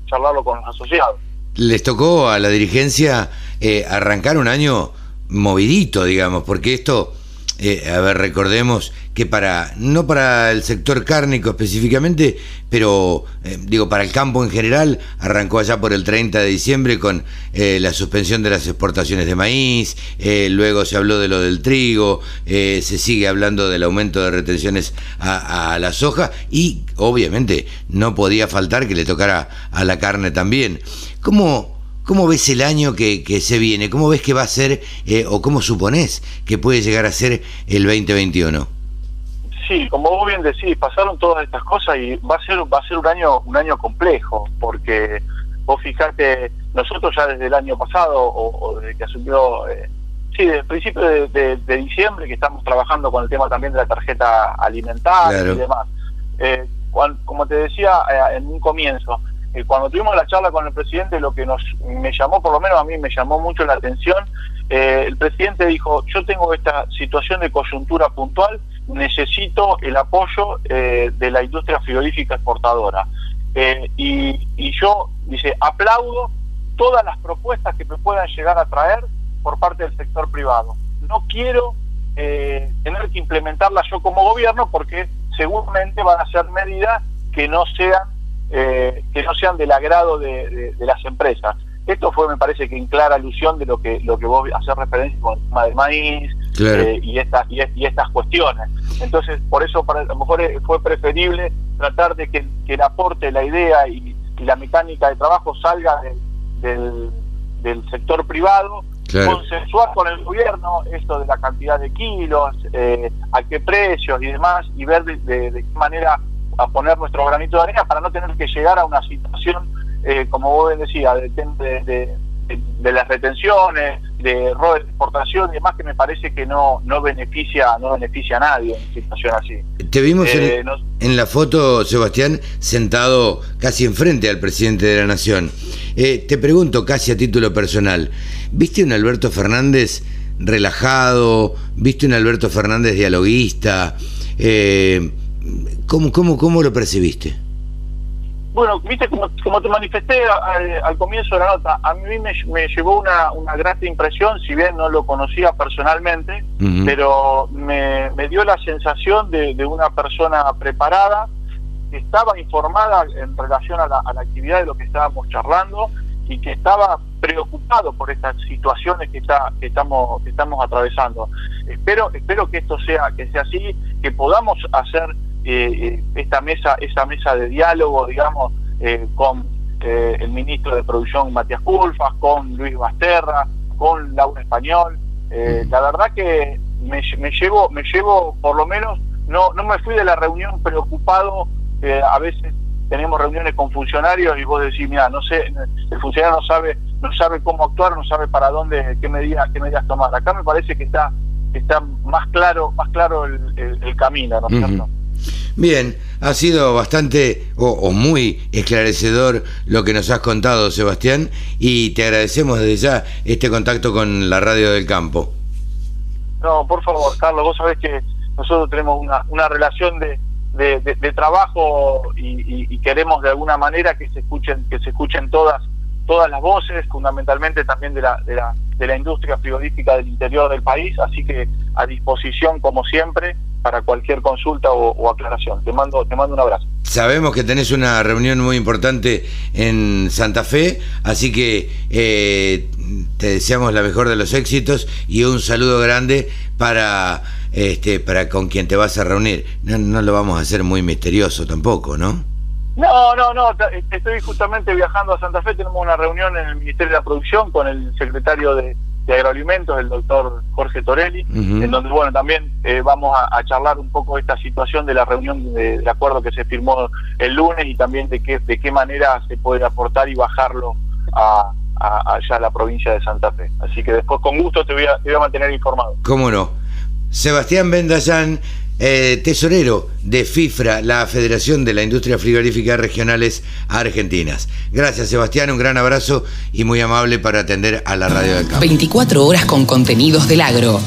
charlarlo con los asociados. Les tocó a la dirigencia eh, arrancar un año movidito, digamos, porque esto, eh, a ver, recordemos que para, no para el sector cárnico específicamente, pero eh, digo, para el campo en general, arrancó allá por el 30 de diciembre con eh, la suspensión de las exportaciones de maíz, eh, luego se habló de lo del trigo, eh, se sigue hablando del aumento de retenciones a, a la soja y obviamente no podía faltar que le tocara a la carne también. ¿Cómo, cómo ves el año que, que se viene? ¿Cómo ves que va a ser eh, o cómo suponés que puede llegar a ser el 2021? Sí, como vos bien decís, pasaron todas estas cosas y va a ser va a ser un año un año complejo porque vos fijate nosotros ya desde el año pasado o, o desde que asumió eh, sí desde el principio de, de- de diciembre que estamos trabajando con el tema también de la tarjeta alimentaria Claro. y demás. Eh, cuan- como te decía eh, en un comienzo, eh, cuando tuvimos la charla con el presidente, lo que nos me llamó, por lo menos a mí me llamó mucho la atención, eh, el presidente dijo, yo tengo esta situación de coyuntura puntual, necesito el apoyo eh, de la industria frigorífica exportadora. Eh, y, y yo, dice, aplaudo todas las propuestas que me puedan llegar a traer por parte del sector privado. No quiero tener que implementarlas yo como gobierno porque seguramente van a ser medidas que no sean eh, que no sean del agrado de, de- de las empresas. Esto fue, me parece que en clara alusión de lo que lo que vos haces referencia con el tema del maíz Claro. eh, y, esta, y, es- y estas cuestiones. Entonces, por eso para, a lo mejor eh, fue preferible tratar de que, que el aporte, la idea y, y la mecánica de trabajo salga del, del, del sector privado, Claro. consensuar con el gobierno esto de la cantidad de kilos, eh, a qué precios y demás, y ver de, de- de qué manera a poner nuestro granito de arena para no tener que llegar a una situación, eh, como vos bien decías, de, de, de- de las retenciones, de robo de exportación y demás, que me parece que no no beneficia no beneficia a nadie en una situación así. Te vimos Eh, en, en la foto, Sebastián, sentado casi enfrente al presidente de la Nación. Eh, te pregunto, casi a título personal, ¿viste un Alberto Fernández relajado? ¿Viste un Alberto Fernández dialoguista? Eh, ¿Cómo, cómo, cómo lo percibiste? Bueno, viste, como, como te manifesté al, comienzo de la nota, a mí me, me llevó una, una grata impresión, si bien no lo conocía personalmente, pero me, me, dio la sensación de, de, una persona preparada, que estaba informada en relación a la, a la actividad de lo que estábamos charlando y que estaba preocupado por estas situaciones que está que estamos que estamos atravesando espero espero que esto sea que sea así que podamos hacer eh, eh, esta mesa, esa mesa de diálogo, digamos, eh, con el ministro de Producción Matías Culfas, con Luis Basterra, con Laura Español. la verdad que me, llevo, me llevo, por lo menos, no, no me fui de la reunión preocupado. a veces tenemos reuniones con funcionarios y vos decís, mira, no sé, el funcionario no sabe, no sabe cómo actuar, no sabe para dónde, qué medidas, qué medidas tomar. Acá me parece que está, está más claro, más claro el, camino, ¿no es cierto? Bien, ha sido bastante o, muy esclarecedor lo que nos has contado, Sebastián, y te agradecemos desde ya este contacto con la radio del campo. No, por favor, Carlos, vos sabés que nosotros tenemos una, relación de, de, trabajo y, y, queremos de alguna manera que se escuchen que se escuchen todas todas las voces, fundamentalmente también de la, de la, de la industria frigorífica del interior del país, así que a disposición como siempre para cualquier consulta o, aclaración. Te mando, te mando un abrazo. Sabemos que tenés una reunión muy importante en Santa Fe, así que eh, te deseamos la mejor de los éxitos y un saludo grande para, este, para con quien te vas a reunir. No, lo vamos a hacer muy misterioso tampoco, ¿no? No, no, no, estoy justamente viajando a Santa Fe, tenemos una reunión en el Ministerio de la Producción con el secretario de, de agroalimentos, el doctor Jorge Torelli, en donde, bueno, también eh, vamos a, charlar un poco esta situación de la reunión de, acuerdo que se firmó el lunes y también de qué, de qué manera se puede aportar y bajarlo a, allá a la provincia de Santa Fe. Así que después, con gusto, te voy a, te voy a mantener informado. ¿Cómo no? Sebastián Bendayán eh, tesorero de FIFRA, la Federación de la Industria Frigorífica Regionales Argentinas. Gracias, Sebastián, un gran abrazo y muy amable para atender a la Radio del Campo. 24 horas con contenidos del agro.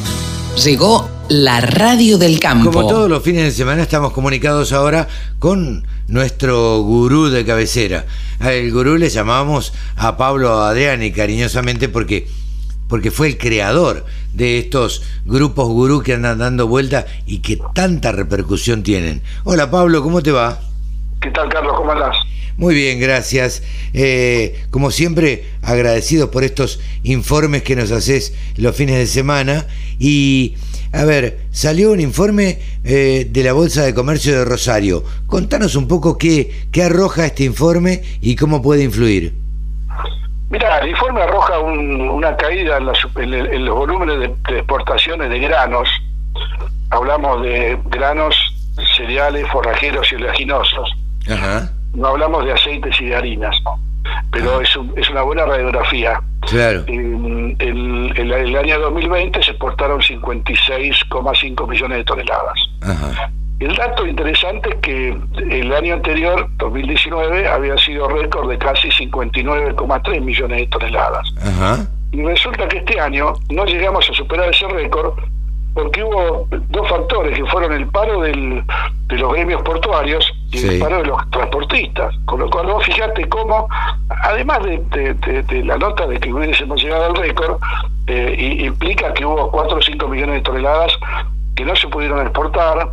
Llegó la Radio del Campo. Como todos los fines de semana, estamos comunicados ahora con nuestro gurú de cabecera. El gurú le llamamos a Pablo Adriani cariñosamente porque porque fue el creador de estos grupos gurú que andan dando vuelta y que tanta repercusión tienen. Hola Pablo, ¿cómo te va? ¿Qué tal Carlos? ¿Cómo andás? Muy bien, gracias. Eh, como siempre, agradecidos por estos informes que nos haces los fines de semana. Y, a ver, salió un informe eh, de la Bolsa de Comercio de Rosario. Contanos un poco qué, qué arroja este informe y cómo puede influir. Mira, el informe arroja una caída en, los volúmenes de, exportaciones de granos. Hablamos de granos, cereales, forrajeros y oleaginosos. No hablamos de aceites y de harinas, pero es, es una buena radiografía. Claro. En, el año 2020 se exportaron 56,5 millones de toneladas. Ajá. El dato interesante es que el año anterior, 2019, había sido récord de casi 59,3 millones de toneladas. Y resulta que este año no llegamos a superar ese récord porque hubo dos factores que fueron el paro del, de los gremios portuarios y el paro de los transportistas. Con lo cual vos fijate cómo, además de, la nota de que hubiésemos llegado al récord, eh, implica que hubo 4 o 5 millones de toneladas que no se pudieron exportar,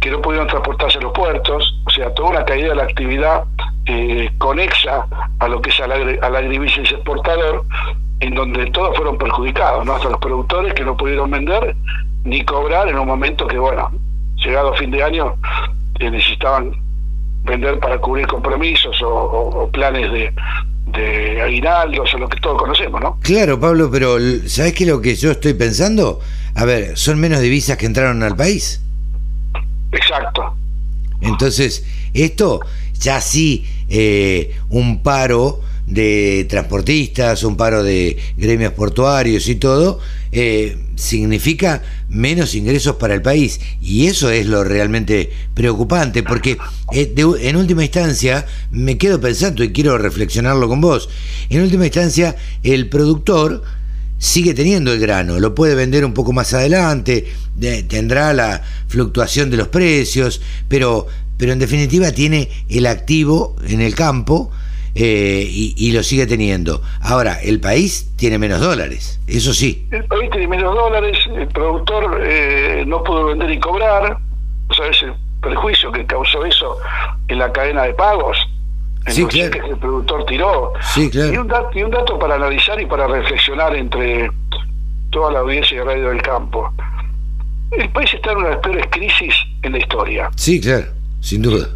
que no pudieron transportarse a los puertos, o sea, toda una caída de la actividad eh, conexa a lo que es al, al agribusiness exportador, en donde todos fueron perjudicados, ¿no? hasta los productores que no pudieron vender ni cobrar en un momento que, bueno, llegado fin de año, eh, necesitaban vender para cubrir compromisos o, planes de, de aguinaldos o lo que todos conocemos, ¿no? Claro, Pablo, pero ¿sabes qué es lo que yo estoy pensando? A ver, son menos divisas que entraron al país. Exacto. Entonces, esto ya sí, eh, un paro de transportistas, un paro de gremios portuarios y todo, eh, significa menos ingresos para el país. Y eso es lo realmente preocupante, porque eh, en última instancia, me quedo pensando y quiero reflexionarlo con vos, en última instancia, el productor sigue teniendo el grano, lo puede vender un poco más adelante, tendrá la fluctuación de los precios, pero, pero en definitiva tiene el activo en el campo eh, y, lo sigue teniendo. Ahora, el país tiene menos dólares, eso sí. El país tiene menos dólares, el productor eh, no pudo vender y cobrar, ¿sabes el perjuicio que causó eso en la cadena de pagos? Sí, claro. que el productor tiró. Sí, claro. y, un dato, y un dato para analizar y para reflexionar entre toda la audiencia de Radio del Campo. El país está en una de las peores crisis en la historia. Sí, claro, sin duda.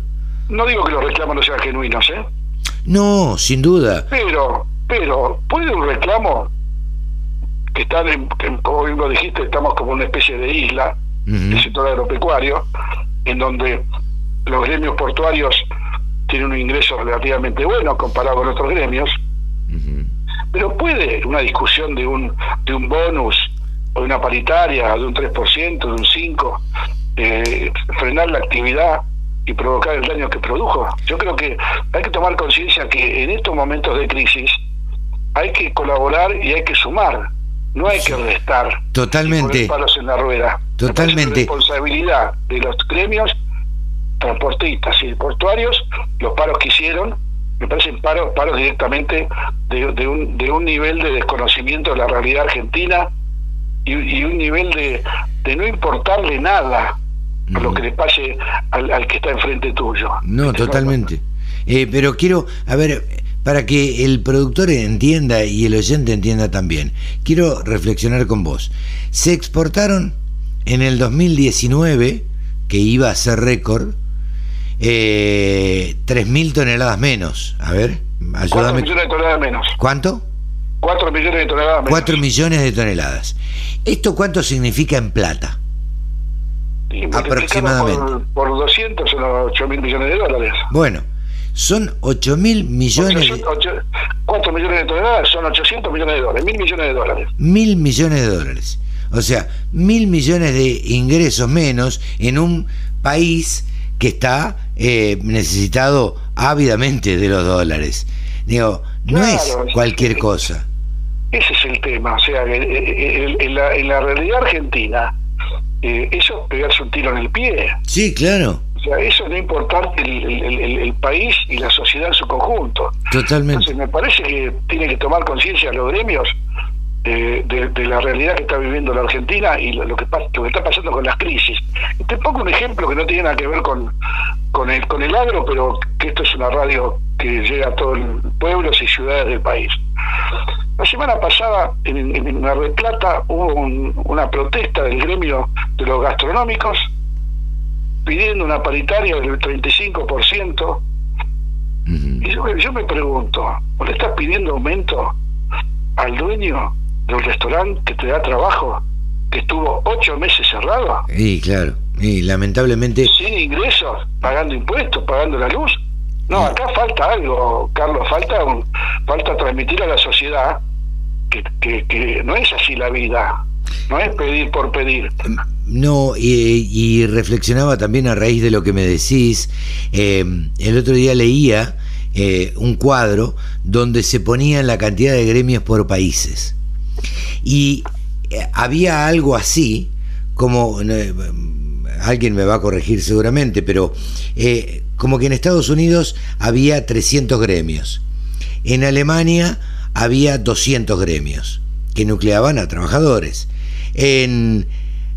No digo que los reclamos no sean genuinos, ¿eh? No, sin duda. Pero, pero, ¿puede un reclamo que está, en, como bien lo dijiste, estamos como una especie de isla, el sector agropecuario, en donde los gremios portuarios tienen un ingreso relativamente bueno comparado con otros gremios, pero puede una discusión de un, de un bonus o de una paritaria de un 3%, de un 5%, eh, frenar la actividad y provocar el daño que produjo. Yo creo que hay que tomar conciencia que en estos momentos de crisis hay que colaborar y hay que sumar, no hay que restar. Totalmente. palos en la rueda. Totalmente. La responsabilidad de los gremios transportistas y portuarios, los paros que hicieron, me parecen paros, paros directamente de, de, un, de un nivel de desconocimiento de la realidad argentina y, y un nivel de, de no importarle nada lo que le pase al, que está enfrente tuyo. No, totalmente. Eh, pero quiero, a ver, para que el productor entienda y el oyente entienda también, quiero reflexionar con vos. Se exportaron en el 2019, que iba a ser récord, eh, 3.000 toneladas menos. A ver, ayúdame. 4 millones de toneladas menos. ¿Cuánto? 4 millones de toneladas menos. 4 millones de toneladas. ¿Esto cuánto significa en plata? aproximadamente. Por, por 200 son 8 mil millones de dólares. Bueno, son 8 mil millones. 4 millones de toneladas son 800 millones de dólares, mil millones de dólares. Mil millones de dólares. O sea, mil millones de ingresos menos en un país que está eh, necesitado ávidamente de los dólares. Digo, no es cualquier cosa. Ese es el tema. O sea, en la, en la realidad argentina, eh, eso es pegarse un tiro en el pie. Sí, claro. O sea, eso no importar el, el, país y la sociedad en su conjunto. Totalmente. Entonces, me parece que tiene que tomar conciencia los gremios de, la realidad que está viviendo la Argentina y lo, que, lo que está pasando con las crisis. te pongo un ejemplo que no tiene nada que ver con, con, el, con el agro, pero que esto es una radio que llega a todos los pueblos y ciudades del país. La semana pasada en, en Mar del Plata hubo una protesta del gremio de los gastronómicos pidiendo una paritaria del 35%. Y yo, yo me pregunto, ¿o le estás pidiendo aumento al dueño del restaurante que te da trabajo, que estuvo ocho meses cerrado? Sí, claro, y lamentablemente... Sin ingresos, pagando impuestos, pagando la luz. No, acá falta algo, Carlos, falta, un, falta transmitir a la sociedad que, que, no es así la vida, no es pedir por pedir. No, y, reflexionaba también a raíz de lo que me decís. Eh, el otro día leía eh, un cuadro donde se ponían la cantidad de gremios por países. Y eh, había algo así, como, alguien me va a corregir seguramente, pero como que en Estados Unidos había 300 gremios. En Alemania había 200 gremios que nucleaban a trabajadores. En,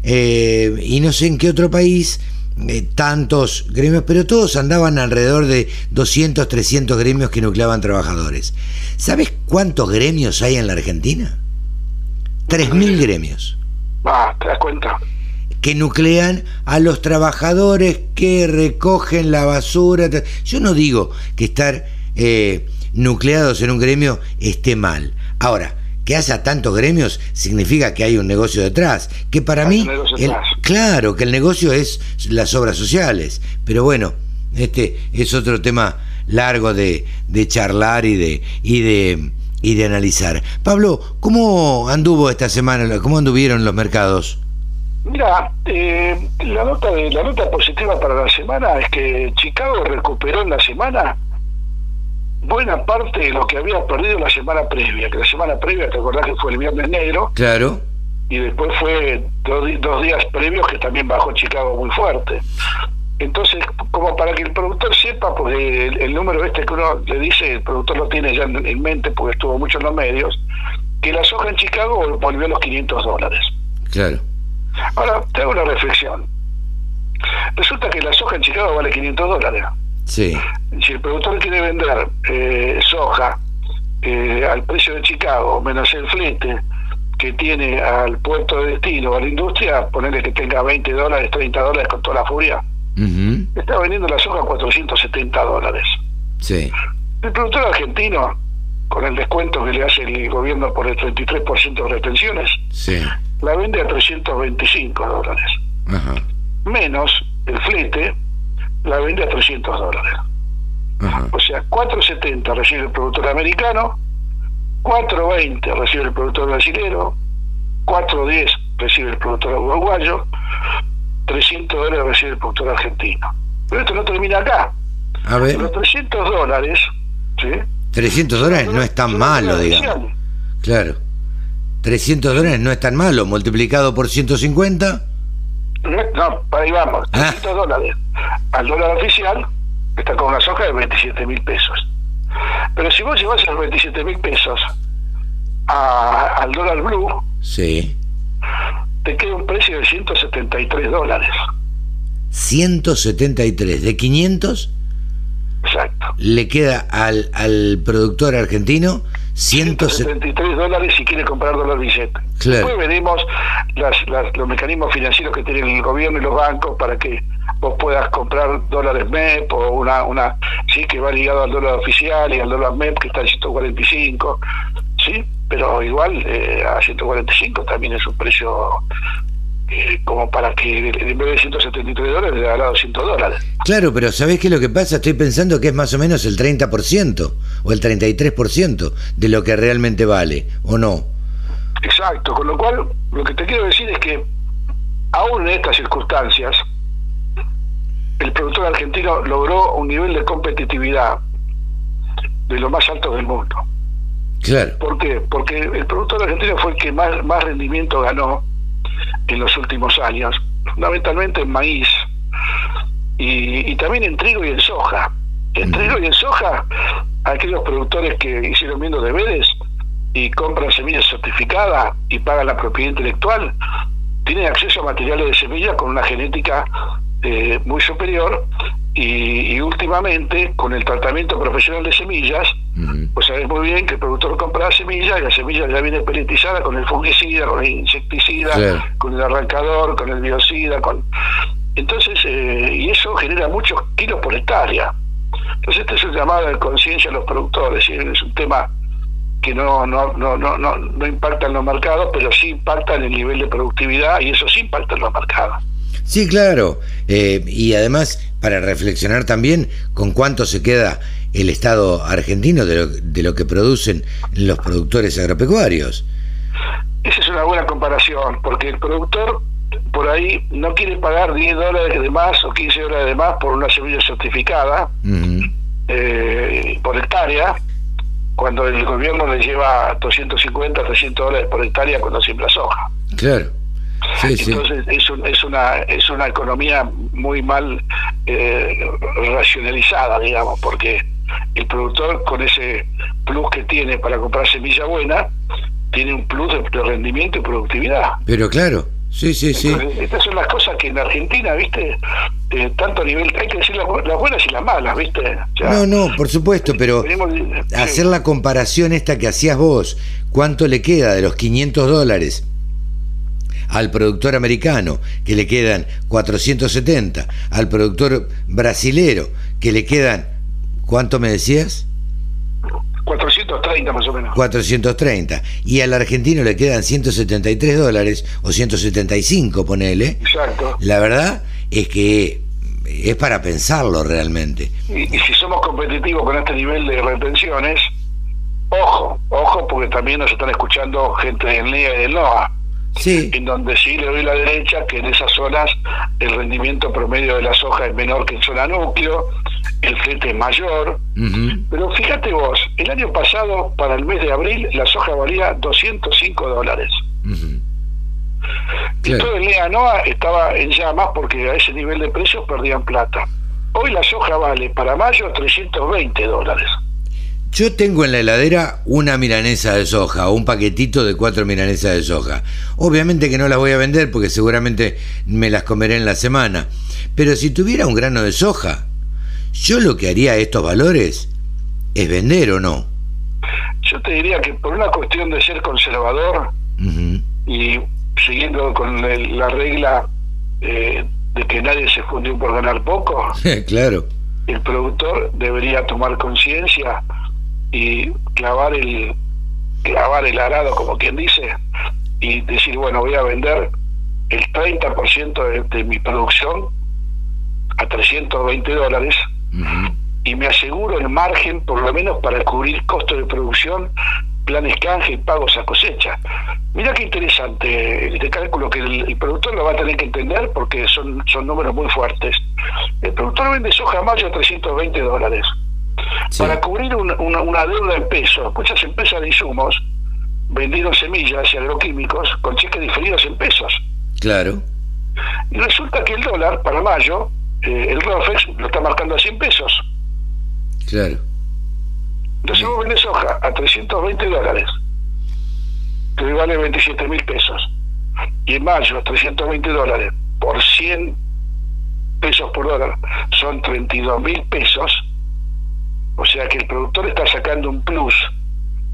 eh, y no sé en qué otro país eh, tantos gremios, pero todos andaban alrededor de 200, 300 gremios que nucleaban trabajadores. ¿Sabes cuántos gremios hay en la Argentina? 3.000 gremios. Ah, te das cuenta. Que nuclean a los trabajadores que recogen la basura. Yo no digo que estar eh, nucleados en un gremio esté mal. Ahora, que haya tantos gremios significa que hay un negocio detrás. Que para mí, claro, que el negocio es las obras sociales. Pero bueno, este es otro tema largo de, de charlar y de, y de y de analizar. Pablo, ¿cómo anduvo esta semana? ¿Cómo anduvieron los mercados? Mira, eh, la nota de la nota positiva para la semana es que Chicago recuperó en la semana buena parte de lo que había perdido la semana previa, que la semana previa, ¿te acordás que fue el Viernes Negro? Claro. Y después fue dos, dos días previos que también bajó Chicago muy fuerte. Entonces, como para que el productor sepa, porque el, número este que uno le dice, el productor lo tiene ya en, mente porque estuvo mucho en los medios, que la soja en Chicago volvió a los 500 dólares. Claro. Ahora, te hago una reflexión. Resulta que la soja en Chicago vale 500 dólares. Sí. Si el productor quiere vender eh, soja eh, al precio de Chicago, menos el flete que tiene al puerto de destino, a la industria, ponerle que tenga 20 dólares, 30 dólares con toda la furia, está vendiendo la soja a 470 dólares. Sí. El productor argentino, con el descuento que le hace el gobierno por el 33% de retenciones, sí. la vende a 325 dólares. Ajá. Menos el flete, la vende a 300 dólares. O sea, 4.70 recibe el productor americano, 4.20 recibe el productor brasilero, 4.10 recibe el productor uruguayo, 300 dólares recibe el productor argentino. Pero esto no termina acá. A ver. Los 300 dólares, ¿sí? 300 dólares no es tan malo, digamos. Claro. 300 dólares no es tan malo, multiplicado por 150. No, ahí vamos, 300 ah. dólares. Al dólar oficial está con una soja de 27 mil pesos. Pero si vos llevas esos 27 mil pesos al dólar blue, sí. Te queda un precio de 173 dólares. 173, ¿de 500? Exacto. Le queda al, al productor argentino 173 dólares si quiere comprar dólar billete. Después veremos las, los mecanismos financieros que tienen el gobierno y los bancos para que vos puedas comprar dólares MEP o una, una sí que va ligado al dólar oficial y al dólar MEP que está en 145, sí, pero igual eh, a 145 también es un precio eh, como para que en vez de 173 dólares le haga 200 dólares. Claro, pero ¿sabés qué es lo que pasa? Estoy pensando que es más o menos el 30% o el 33% de lo que realmente vale, ¿o no? Exacto, con lo cual lo que te quiero decir es que aún en estas circunstancias, el productor argentino logró un nivel de competitividad de lo más alto del mundo. Claro. ¿Por qué? Porque el productor argentino fue el que más, más rendimiento ganó en los últimos años, fundamentalmente en maíz y, también en trigo y en soja. En trigo y en soja, aquellos productores que hicieron bien los deberes y compran semillas certificadas y pagan la propiedad intelectual, tienen acceso a materiales de semilla con una genética eh, muy superior y, últimamente con el tratamiento profesional de semillas, pues sabes muy bien que el productor compra la semilla y la semilla ya viene peletizada con el fungicida, con el insecticida, con el arrancador, con el biocida, con entonces eh, y eso genera muchos kilos por hectárea. Entonces este es un llamado de conciencia a los productores, y es un tema que no, no, no, no, no, no impacta en los mercados, pero sí impacta en el nivel de productividad y eso sí impacta en los mercados. Sí, claro. Eh, y además, para reflexionar también con cuánto se queda el Estado argentino de lo, de lo que producen los productores agropecuarios. Esa es una buena comparación, porque el productor por ahí no quiere pagar 10 dólares de más o 15 dólares de más por una semilla certificada eh, por hectárea, cuando el gobierno le lleva 250, 300 dólares por hectárea cuando siembra soja. Claro. Entonces Es, es, una, es una economía muy mal eh, racionalizada, digamos, porque el productor con ese plus que tiene para comprar semilla buena, tiene un plus de, rendimiento y productividad. Pero claro, sí, sí, sí. estas son las cosas que en Argentina, viste, eh, tanto a nivel, hay que decir las, buenas y las malas, viste. no, no, por supuesto, pero hacer la comparación esta que hacías vos, ¿cuánto le queda de los 500 dólares? Al productor americano, que le quedan 470, al productor brasilero, que le quedan, ¿cuánto me decías? 430 más o menos. 430. Y al argentino le quedan 173 dólares o 175, ponele. Exacto. La verdad es que es para pensarlo realmente. Y, si somos competitivos con este nivel de retenciones, ojo, ojo, porque también nos están escuchando gente del NIA y del NOA en donde sí le doy la derecha, que en esas zonas el rendimiento promedio de la soja es menor que en zona núcleo, el flete es mayor. Pero fíjate vos, el año pasado, para el mes de abril, la soja valía 205 dólares. Y todo el día NOA estaba en llamas porque a ese nivel de precios perdían plata. Hoy la soja vale para mayo 320 dólares. Yo tengo en la heladera una milanesa de soja, un paquetito de cuatro milanesas de soja. Obviamente que no las voy a vender porque seguramente me las comeré en la semana. Pero si tuviera un grano de soja, yo lo que haría a estos valores es vender o no. Yo te diría que por una cuestión de ser conservador y siguiendo con la regla eh, de que nadie se fundió por ganar poco, claro. el productor debería tomar conciencia y clavar el clavar el arado, como quien dice, y decir, bueno, voy a vender el 30% de, de mi producción a 320 dólares y me aseguro el margen, por lo menos para cubrir costos de producción, planes canje y pagos a cosecha. Mira qué interesante este cálculo que el, productor lo va a tener que entender porque son, son números muy fuertes. El productor vende soja a mayo a 320 dólares. Para cubrir una, una, deuda en pesos, muchas empresas de insumos vendieron semillas y agroquímicos con cheques diferidos en pesos. Claro. Y resulta que el dólar para mayo eh, el ROFEX lo está marcando a 100 pesos. Claro. Entonces vos vendés soja a 320 dólares, que vale 27 mil pesos. Y en mayo, 320 dólares por 100 pesos por dólar son 32 mil pesos. O sea que el productor está sacando un plus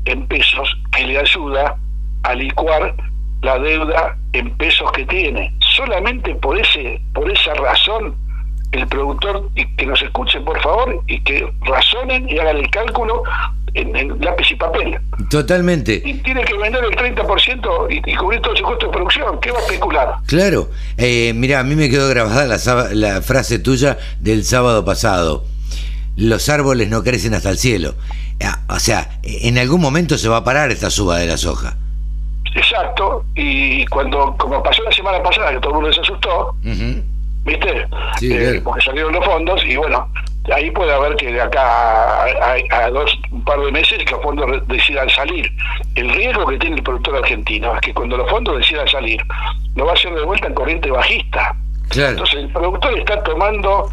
en pesos que le ayuda a licuar la deuda en pesos que tiene. Solamente por ese por esa razón el productor y que nos escuchen por favor y que razonen y hagan el cálculo en, lápiz y papel. Totalmente. Y tiene que vender el 30% y, y cubrir todo su costo de producción. ¿Qué va a especular? Claro. Eh, mira, a mí me quedó grabada la, la frase tuya del sábado pasado. Los árboles no crecen hasta el cielo. Ah, o sea, en algún momento se va a parar esta suba de la soja. Exacto. Y cuando, como pasó la semana pasada, que todo el mundo se asustó, ¿viste? Eh, porque salieron los fondos y bueno, ahí puede haber que de acá a, dos, un par de meses los fondos decidan salir. El riesgo que tiene el productor argentino es que cuando los fondos decidan salir, lo va a hacer de vuelta en corriente bajista. Entonces el productor está tomando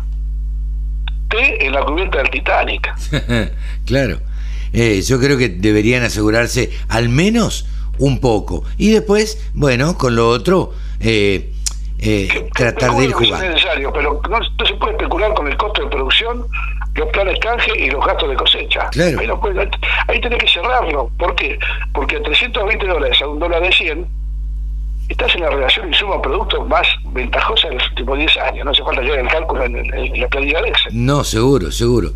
té en la cubierta del Titanic. claro. Eh, yo creo que deberían asegurarse al menos un poco. Y después, bueno, con lo otro, eh, eh, tratar de ir jugando. Es necesario, pero no, se puede especular con el costo de producción, los planes canje y los gastos de cosecha. Ahí, tenés que cerrarlo. ¿Por qué? Porque a 320 dólares a un dólar de 100, estás en la relación insumo-producto más ventajosa de los últimos 10 años. No hace falta llevar el cálculo en, la planilla de Excel. No, seguro, seguro.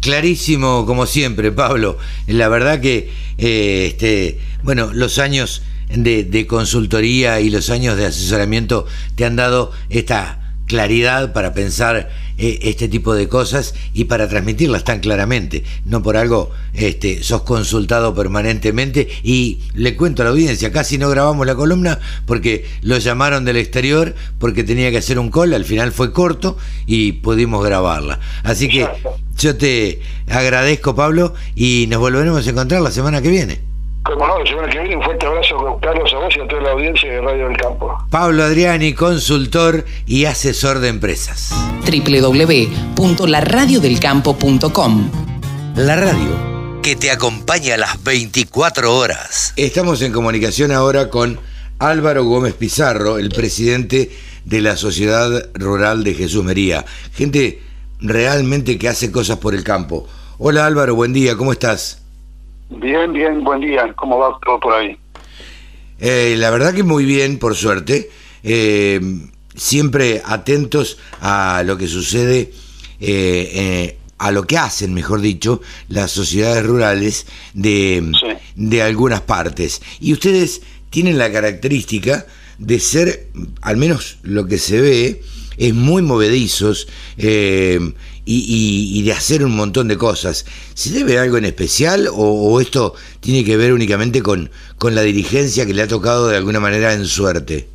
Clarísimo, como siempre, Pablo. La verdad que, eh, este, bueno, los años de, consultoría y los años de asesoramiento te han dado esta claridad para pensar eh, este tipo de cosas y para transmitirlas tan claramente. No por algo este, sos consultado permanentemente y le cuento a la audiencia, casi no grabamos la columna porque lo llamaron del exterior porque tenía que hacer un call, al final fue corto y pudimos grabarla. Así que yo te agradezco Pablo y nos volveremos a encontrar la semana que viene. Como no, la semana que viene un fuerte abrazo, Carlos, a vos y a toda la audiencia de Radio del Campo. Pablo Adriani, consultor y asesor de empresas. www.laradiodelcampo.com La radio que te acompaña a las 24 horas. Estamos en comunicación ahora con Álvaro Gómez Pizarro, el presidente de la Sociedad Rural de Jesús Mería. Gente realmente que hace cosas por el campo. Hola Álvaro, buen día, ¿cómo estás? Bien, bien, buen día. ¿Cómo va todo por ahí? Eh, la verdad que muy bien, por suerte. Eh, siempre atentos a lo que sucede, eh, a lo que hacen, mejor dicho, las sociedades rurales de, de algunas partes. Y ustedes tienen la característica de ser, al menos lo que se ve, es muy movedizos, y, de hacer un montón de cosas. ¿Se debe algo en especial o, esto tiene que ver únicamente con, con la dirigencia que le ha tocado de alguna manera en suerte?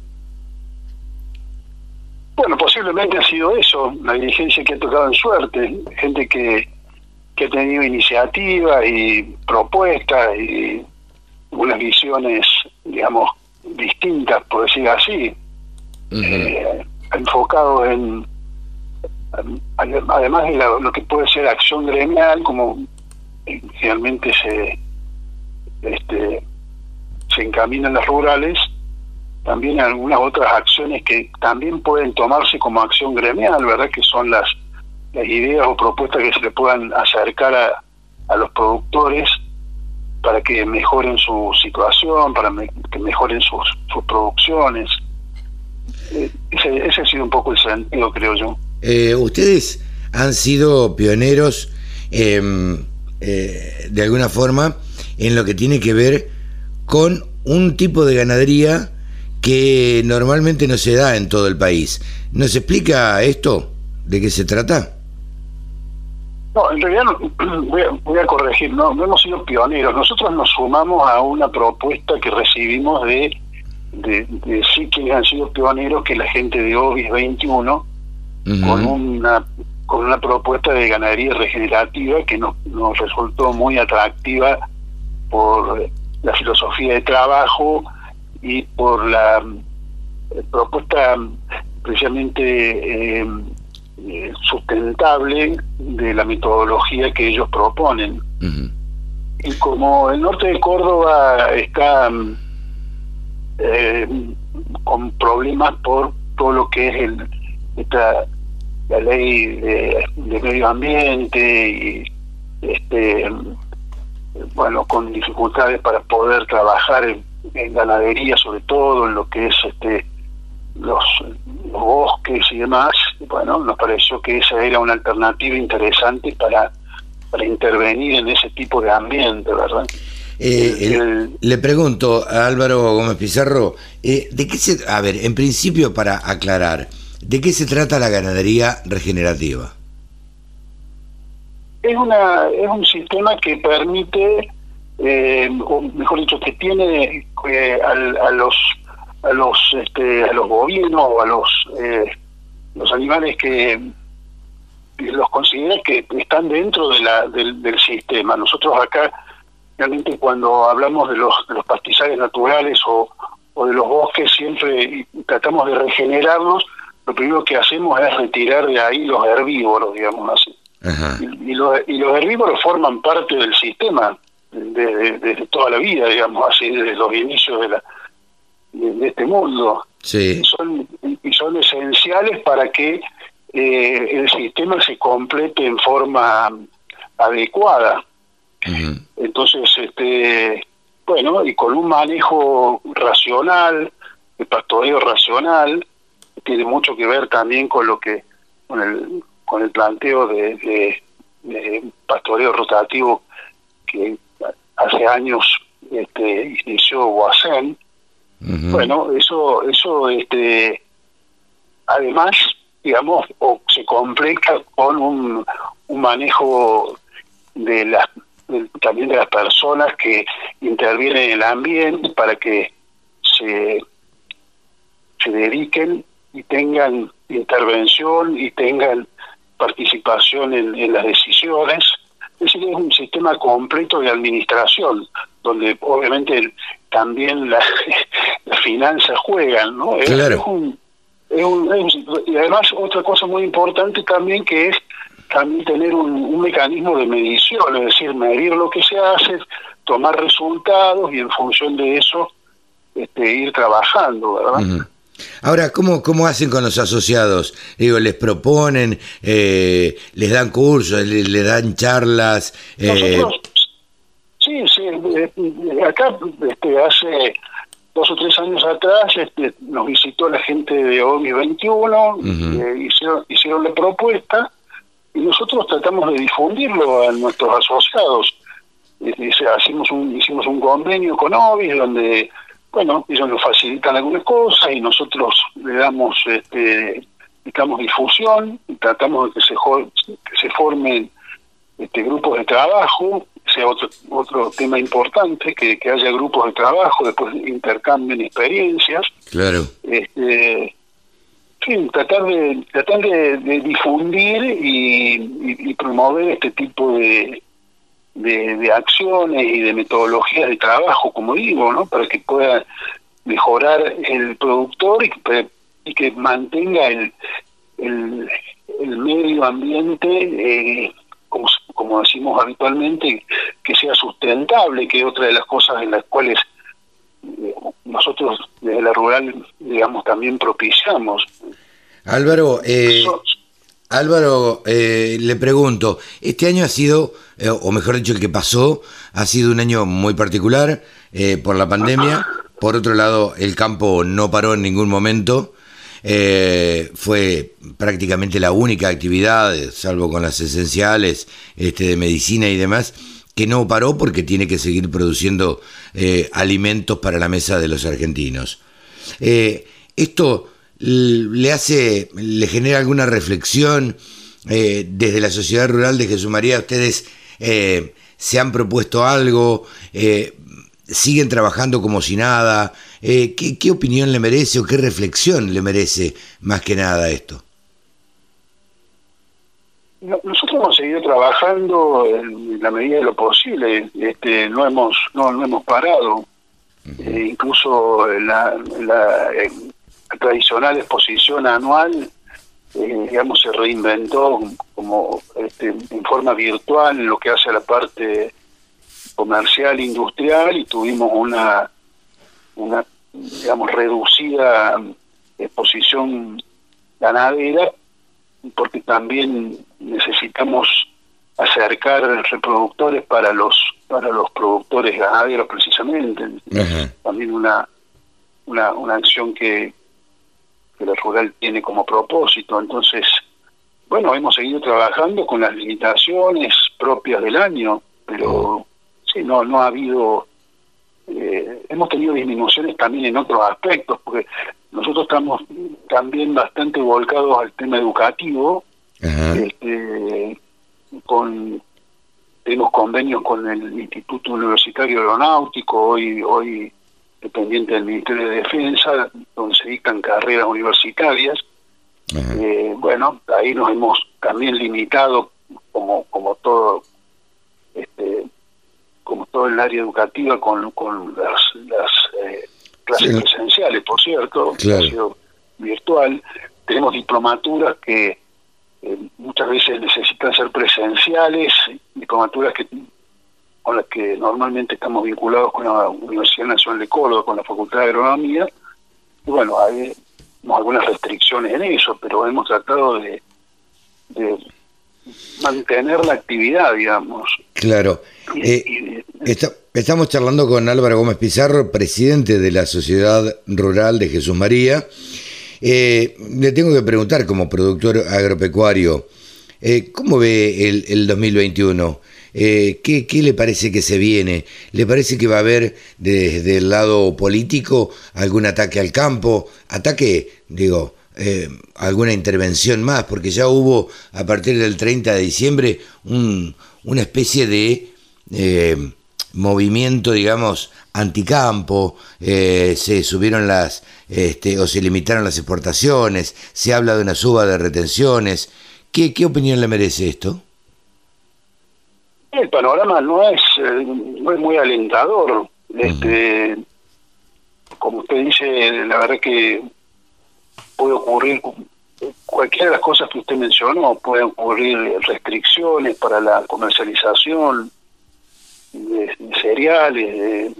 Bueno, posiblemente ha sido eso, la dirigencia que ha tocado en suerte, gente que, que ha tenido iniciativas y propuestas y unas visiones, digamos, distintas, por decir así, eh, enfocado en, además de lo que puede ser acción gremial, como generalmente se este, se encaminan las rurales, también algunas otras acciones que también pueden tomarse como acción gremial, ¿verdad? Que son las, las ideas o propuestas que se le puedan acercar a, a los productores para que mejoren su situación, para que mejoren sus, sus producciones. Eh, ese, ese, ha sido un poco el sentido, creo yo. Eh, ustedes han sido pioneros, em, eh, de alguna forma, en lo que tiene que ver con un tipo de ganadería que normalmente no se da en todo el país. ¿Nos explica esto? ¿De qué se trata? No, en realidad voy, a, corregir, no, no hemos sido pioneros. Nosotros nos sumamos a una propuesta que recibimos de, de, sí quienes han sido pioneros, que la gente de OBIS 21, con una con una propuesta de ganadería regenerativa que nos, nos resultó muy atractiva por la filosofía de trabajo y por la eh, propuesta precisamente eh, eh, sustentable de la metodología que ellos proponen. Y como el norte de Córdoba está eh, con problemas por todo lo que es el, esta, la ley de, medio ambiente y este bueno con dificultades para poder trabajar en, en ganadería sobre todo en lo que es este los, bosques y demás, bueno, nos pareció que esa era una alternativa interesante para, para intervenir en ese tipo de ambiente, ¿verdad? Eh, le pregunto a Álvaro Gómez Pizarro, eh, ¿de qué se, a ver, en principio para aclarar, ¿de qué se trata la ganadería regenerativa? Es, una, es un sistema que permite, eh, o mejor dicho, que tiene a los a los este, a los bovinos o a los eh, los animales que los considera que están dentro de la, del, sistema. Nosotros acá realmente cuando hablamos de los, de los pastizales naturales o, o de los bosques siempre tratamos de regenerarlos, lo primero que hacemos es retirar de ahí los herbívoros, digamos así. Y, y, los, y los herbívoros forman parte del sistema desde de, toda la vida, digamos así, desde los inicios de la, de, este mundo. Sí. Y, son, y son esenciales para que eh, el sistema se complete en forma adecuada. Entonces, este, bueno, y con un manejo racional, el pastoreo racional, tiene mucho que ver también con lo que, con el, con el planteo de, de, pastoreo rotativo que hace años este, inició Guasén, bueno, eso, eso, este, además, digamos, o se complica con un, un manejo de las también de las personas que intervienen en el ambiente para que se, se dediquen y tengan intervención y tengan participación en, en las decisiones. Es decir, es un sistema completo de administración, donde obviamente también las finanzas juegan, ¿no? Claro. Es un, y además otra cosa muy importante también que es también tener un, mecanismo de medición, es decir, medir lo que se hace, tomar resultados y en función de eso este, ir trabajando, ¿verdad? Ahora, ¿cómo, ¿cómo hacen con los asociados? Digo, ¿les proponen, eh, les dan cursos, les, dan charlas? Eh... Sí, sí, eh, acá este, hace dos o tres años atrás este, nos visitó la gente de OMI 21, eh, hicieron, hicieron la propuesta y nosotros tratamos de difundirlo a nuestros asociados. hicimos, un, hicimos un convenio con OMI donde, bueno, ellos nos facilitan algunas cosas y nosotros le damos, este, damos difusión y tratamos de que se, que se formen este, grupos de trabajo sea otro, otro tema importante, que, que haya grupos de trabajo, después intercambien experiencias. Claro. Este, sí, tratar de tratar de, difundir y, promover este tipo de, de, acciones y de metodologías de trabajo, como digo, ¿no? Para que pueda mejorar el productor y que, y que mantenga el, el, medio ambiente, eh, como, como decimos habitualmente, que sea sustentable, que es otra de las cosas en las cuales eh, nosotros desde la rural, digamos, también propiciamos. Álvaro, eh, Álvaro, eh, le pregunto, este año ha sido, eh, o mejor dicho, el que pasó, ha sido un año muy particular por la pandemia. Por otro lado, el campo no paró en ningún momento. fue prácticamente la única actividad, salvo con las esenciales este, de medicina y demás, que no paró porque tiene que seguir produciendo alimentos para la mesa de los argentinos. esto le hace, le genera alguna reflexión eh, desde la sociedad rural de Jesús María. Ustedes eh, se han propuesto algo, eh, siguen trabajando como si nada. ¿qué, ¿Qué opinión le merece o qué reflexión le merece más que nada esto? Nosotros hemos seguido trabajando en la medida de lo posible, este, no hemos no, no hemos parado, incluso la, la, tradicional exposición anual, eh, digamos, se reinventó como este, en forma virtual en lo que hace a la parte comercial, industrial, y tuvimos una, una digamos, reducida exposición ganadera, porque también necesitamos acercar reproductores para los para los productores ganaderos precisamente. También una, una una acción que, que la rural tiene como propósito. Entonces, bueno, hemos seguido trabajando con las limitaciones propias del año, pero sí, no, no ha habido, eh, hemos tenido disminuciones también en otros aspectos, porque nosotros estamos también bastante volcados al tema educativo, este, con tenemos convenios con el Instituto Universitario Aeronáutico, hoy, hoy dependiente del Ministerio de Defensa, donde se dictan carreras universitarias. Eh, bueno, ahí nos hemos también limitado, como como todo este, como todo el área educativa, con, con las, las eh, clases presenciales, por cierto, claro. virtual. Tenemos diplomaturas que eh, muchas veces necesitan ser presenciales, diplomaturas que con las que normalmente estamos vinculados con la Universidad Nacional de Córdoba, con la Facultad de Agronomía. Y bueno, hay algunas restricciones en eso, pero hemos tratado de, mantener la actividad, digamos. Claro. Eh, estamos charlando con Álvaro Gómez Pizarro, presidente de la Sociedad Rural de Jesús María. Eh, le tengo que preguntar, como productor agropecuario, eh, ¿cómo ve el, el 2021? Eh, ¿qué, le parece que se viene? ¿Le parece que va a haber desde el lado político algún ataque al campo? Ataque, digo, eh, alguna intervención más, porque ya hubo a partir del 30 de diciembre una especie de eh, movimiento, digamos, anticampo, se subieron las, este, o se limitaron las exportaciones, se habla de una suba de retenciones. ¿Qué, qué opinión le merece esto? El panorama no es, eh, no es muy alentador. Este, como usted dice, la verdad que puede ocurrir cualquiera de las cosas que usted mencionó, pueden ocurrir restricciones para la comercialización de, cereales, de,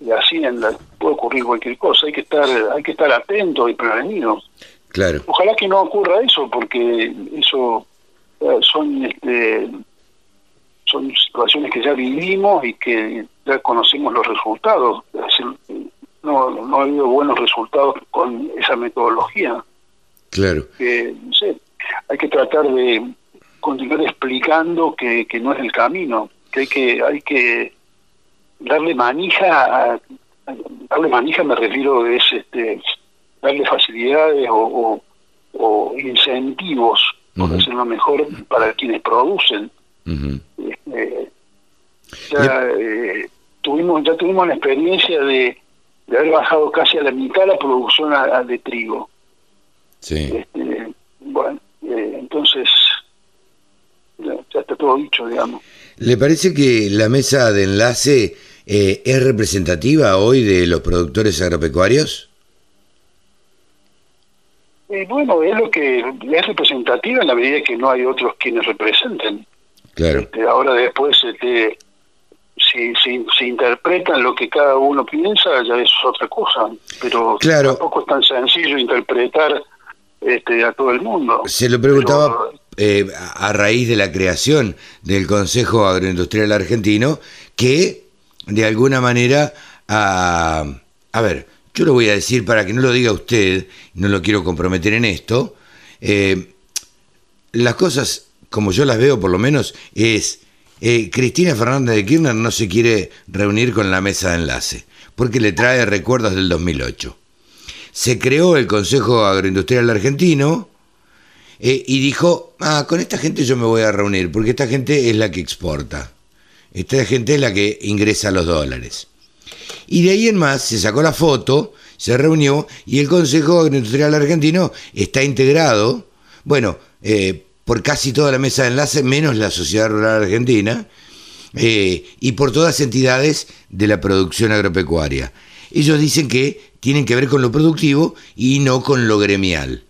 de hacienda, puede ocurrir cualquier cosa, hay que estar, hay que estar atentos y prevenidos. Claro. Ojalá que no ocurra eso, porque eso eh, son este, son situaciones que ya vivimos y que ya conocemos los resultados. No, no ha habido buenos resultados con esa metodología. Claro. no sé, hay que tratar de continuar explicando que, que no es el camino, que hay que hay que darle manija, a, darle manija me refiero es este darle facilidades o, o, incentivos, por decirlo mejor, para quienes producen eh, ya, eh, tuvimos, ya tuvimos la experiencia de, haber bajado casi a la mitad la producción de trigo. Sí. Este, bueno, eh, entonces ya, está todo dicho, digamos. ¿Le parece que la mesa de enlace eh, es representativa hoy de los productores agropecuarios? Bueno, es lo que es representativa en la medida que no hay otros quienes representen. Claro. Este, ahora después, este, si, si, si, interpretan lo que cada uno piensa, ya es otra cosa. Pero tampoco es tan sencillo interpretar este, a todo el mundo. Se lo preguntaba eh, a raíz de la creación del Consejo Agroindustrial Argentino, que de alguna manera, a, a ver, yo lo voy a decir para que no lo diga usted, no lo quiero comprometer en esto, eh, las cosas como yo las veo por lo menos es, eh, Cristina Fernández de Kirchner no se quiere reunir con la mesa de enlace, porque le trae recuerdos del 2008. Se creó el Consejo Agroindustrial Argentino eh, y dijo, ah, con esta gente yo me voy a reunir, porque esta gente es la que exporta, esta gente es la que ingresa los dólares. Y de ahí en más se sacó la foto, se reunió y el Consejo Agroindustrial Argentino está integrado, bueno, eh, por casi toda la mesa de enlace, menos la Sociedad Rural Argentina, eh, y por todas entidades de la producción agropecuaria. Ellos dicen que tienen que ver con lo productivo y no con lo gremial.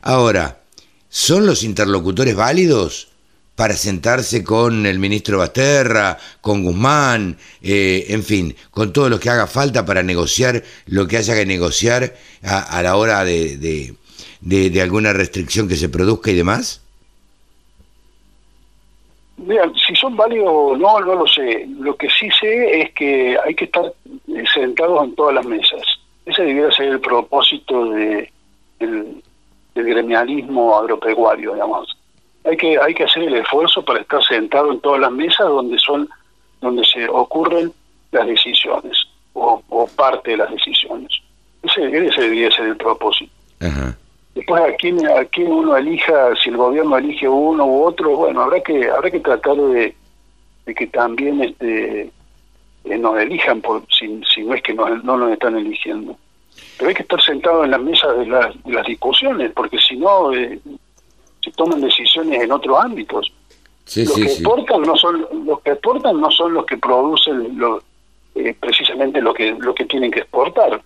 Ahora, ¿son los interlocutores válidos? para sentarse con el ministro Basterra, con Guzmán, eh, en fin, con todo lo que haga falta para negociar lo que haya que negociar a, la hora de, alguna restricción que se produzca y demás? Mira, si son válidos o no, no lo sé. Lo que sí sé es que hay que estar sentados en todas las mesas. Ese debiera ser el propósito de, del gremialismo agropecuario, digamos hay que hay que hacer el esfuerzo para estar sentado en todas las mesas donde son donde se ocurren las decisiones o, parte de las decisiones ese, ese debería ser el propósito después a quién a quién uno elija si el gobierno elige uno u otro bueno habrá que habrá que tratar de, de que también este eh, nos elijan por si, si no es que no nos están eligiendo pero hay que estar sentado en las mesas de, las, de las discusiones porque si no eh, se toman decisiones en otros ámbitos. los que exportan no son los que exportan no son los que producen lo, eh, precisamente lo que lo que tienen que exportar.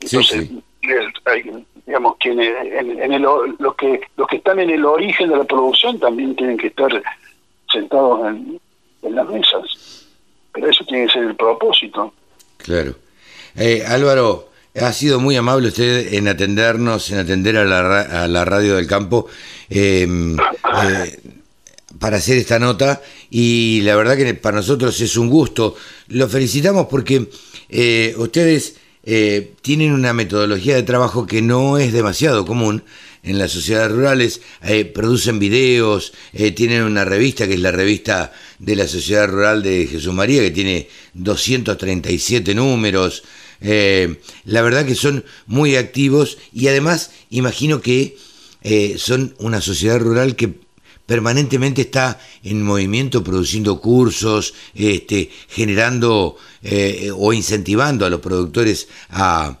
Entonces, digamos quienes en, los que los que están en el origen de la producción también tienen que estar sentados en, las mesas. Pero eso tiene que ser el propósito. Claro. Eh, Álvaro, ha sido muy amable usted en atendernos, en atender a la, a la radio del campo em, eh, para hacer esta nota y la verdad que para nosotros es un gusto. Lo felicitamos porque eh, ustedes eh, tienen una metodología de trabajo que no es demasiado común en las sociedades rurales, producen videos, tienen una revista que es la revista de la Sociedad Rural de Jesús María, que tiene 237 números, eh, la verdad que son muy activos y además imagino que eh, son una sociedad rural que permanentemente está en movimiento produciendo cursos, este, generando eh, o incentivando a los productores a,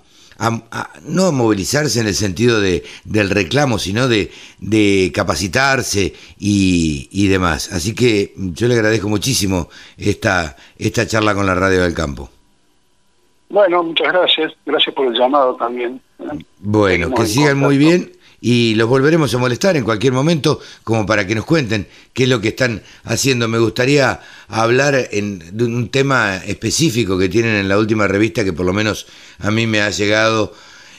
no a movilizarse en el sentido de, del reclamo, sino de, de capacitarse y, y, demás. Así que yo le agradezco muchísimo esta, esta charla con la Radio del Campo. Bueno, muchas gracias. Gracias por el llamado también. Bueno, que sigan muy bien y los volveremos a molestar en cualquier momento como para que nos cuenten qué es lo que están haciendo. Me gustaría hablar en, de un tema específico que tienen en la última revista que por lo menos a mí me ha llegado,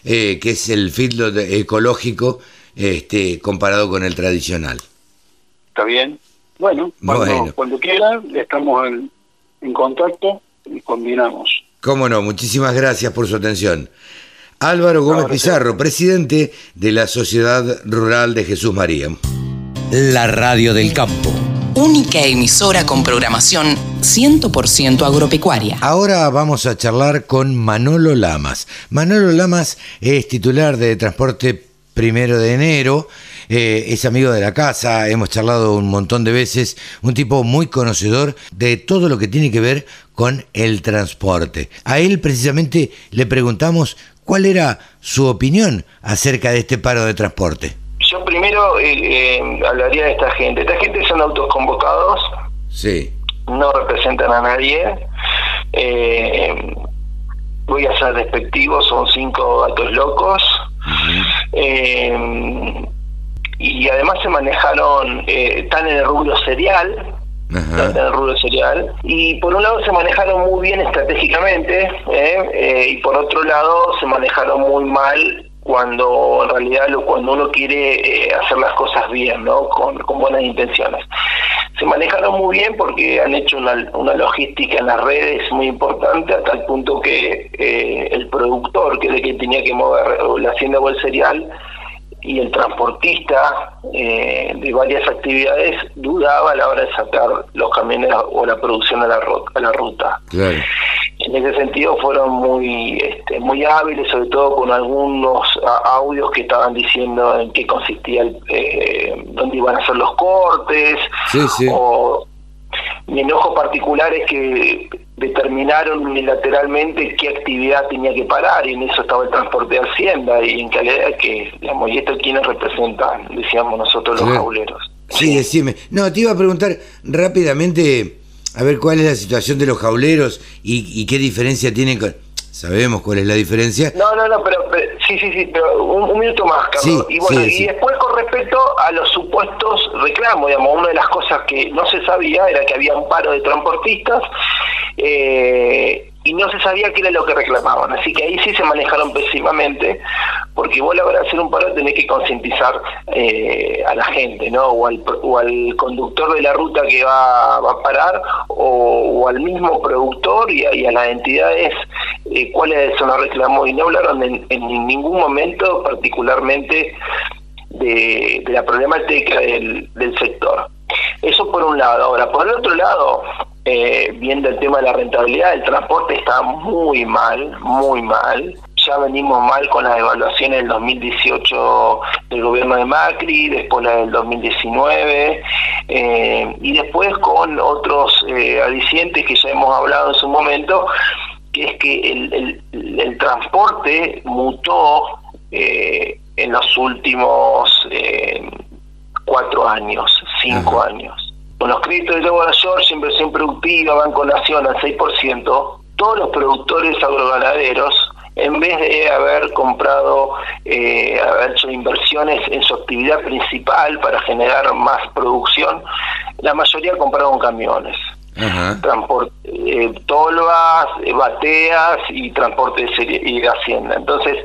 eh, que es el feedlot ecológico este, comparado con el tradicional. Está bien. Bueno, cuando, cuando quiera estamos en, en contacto y combinamos. Cómo no, muchísimas gracias por su atención. Álvaro Gómez Pizarro, presidente de la Sociedad Rural de Jesús María. La Radio del Campo. Única emisora con programación 100% agropecuaria. Ahora vamos a charlar con Manolo Lamas. Manolo Lamas es titular de Transporte Primero de Enero eh, es amigo de la casa, hemos charlado un montón de veces, un tipo muy conocedor de todo lo que tiene que ver con el transporte. A él precisamente le preguntamos ¿Cuál era su opinión acerca de este paro de transporte? Yo primero eh, eh, hablaría de esta gente. Esta gente son autoconvocados. Sí. No representan a nadie. Eh, voy a ser despectivo, son cinco gatos locos. y además se manejaron, están en el rubro serial, en el rubro serial. Y por un lado se manejaron muy bien estratégicamente y por otro lado se manejaron muy mal cuando en realidad lo, cuando uno quiere eh, hacer las cosas bien, ¿no? Con, buenas intenciones. Se manejaron muy bien porque han hecho una, una logística en las redes muy importante hasta el punto que eh, el productor, que es el que tenía que mover la hacienda o el cereal, y el transportista eh, de varias actividades dudaba a la hora de sacar los camiones o la producción a la, a la ruta. En ese sentido fueron muy este, muy hábiles, sobre todo con algunos audios que estaban diciendo en qué consistía, el, eh, dónde iban a ser los cortes, o mi enojo particular es que determinaron unilateralmente qué actividad tenía que parar y en eso estaba el transporte de Hacienda y en calidad que, digamos, y esto quienes representan, decíamos nosotros los jauleros. Sí, decime. No, te iba a preguntar rápidamente, a ver cuál es la situación de los jauleros y, y qué diferencia tienen con Sabemos cuál es la diferencia. No, no, no, pero, sí, sí, sí, pero un, minuto más, Carlos. y bueno, y después con respecto a los supuestos reclamos, digamos, una de las cosas que no se sabía era que había un paro de transportistas eh, y no se sabía qué era lo que reclamaban. Así que ahí sí se manejaron pésimamente, porque vos a la hora hacer un paro tenés que concientizar eh, a la gente, ¿no? O al, o al conductor de la ruta que va, va a parar, o, al mismo productor y a, las entidades eh, cuáles son los reclamos. Y no hablaron en, ningún momento particularmente de, de la problemática del, del sector. Eso por un lado. Ahora, por el otro lado, eh, viendo el tema de la rentabilidad, el transporte está muy mal, muy mal. Ya venimos mal con las evaluaciones del 2018 del gobierno de Macri, después la del 2019, eh, y después con otros eh, adicientes que ya hemos hablado en su momento, que es que el, el, transporte mutó eh, en los últimos cuatro años, cinco años con los créditos de York, inversión productiva, Banco Nación al 6%, todos los productores agroganaderos, en vez de haber comprado, eh, haber hecho inversiones en su actividad principal para generar más producción, la mayoría compraron camiones. transporte, eh, tolvas, bateas y transporte de, y de hacienda. Entonces,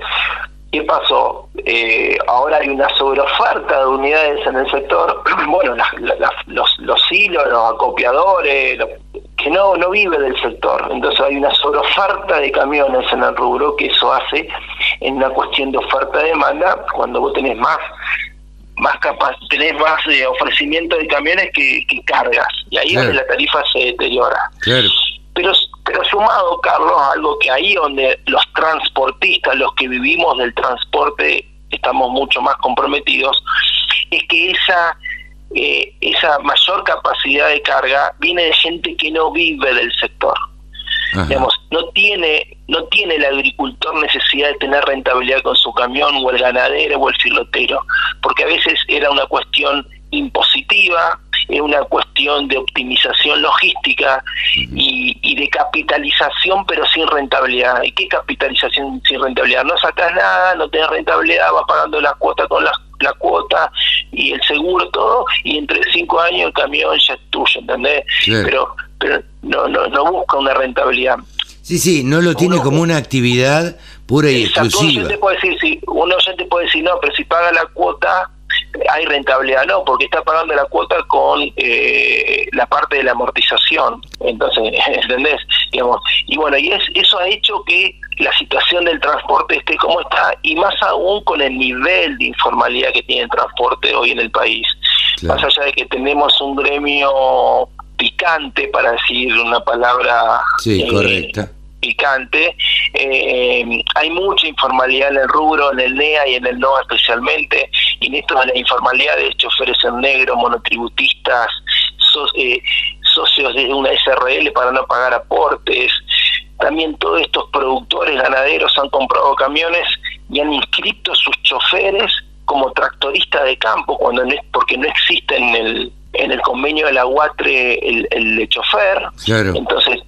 ¿Qué pasó? Eh, ahora hay una sobreoferta de unidades en el sector. Bueno, los, los hilos, los acopiadores, que no, no vive del sector. Entonces hay una sobreoferta de camiones en el rubro que eso hace en una cuestión de oferta-demanda cuando vos tenés más más capaz, tenés más eh, ofrecimiento de camiones que, cargas y ahí es donde la tarifa se deteriora. Claro. Pero pero sumado, Carlos, algo que ahí donde los transportistas, los que vivimos del transporte, estamos mucho más comprometidos, es que esa eh, esa mayor capacidad de carga viene de gente que no vive del sector. Digamos, no tiene no tiene el agricultor necesidad de tener rentabilidad con su camión o el ganadero o el filotero, porque a veces era una cuestión impositiva, es una cuestión de optimización logística y, de capitalización pero sin rentabilidad. ¿Y qué capitalización sin rentabilidad? No sacas nada, no tenés rentabilidad, vas pagando la cuota con la, la cuota y el seguro, todo, y entre cinco años el camión ya es tuyo, ¿entendés? Pero, pero no, no, no busca una rentabilidad. Sí, sí, no lo tiene como una actividad pura y exclusiva. Uno puede decir, sí, uno te puede decir, no, pero si paga la cuota, hay rentabilidad, no, porque está pagando la cuota con eh, la parte de la amortización. Entonces, ¿entendés? Digamos, y bueno, y es, eso ha hecho que la situación del transporte esté como está, y más aún con el nivel de informalidad que tiene el transporte hoy en el país. Más allá de que tenemos un gremio picante, para decir una palabra. Sí, eh, correcta picante. Eh, hay mucha informalidad en el rubro, en el NEA y en el NOA especialmente, y en esto de la informalidad de choferes en negro, monotributistas, eh, socios de una SRL para no pagar aportes, también todos estos productores ganaderos han comprado camiones y han inscrito sus choferes como tractoristas de campo, cuando no es, porque no existe en el, en el convenio de la UATRE el, el chofer. Entonces,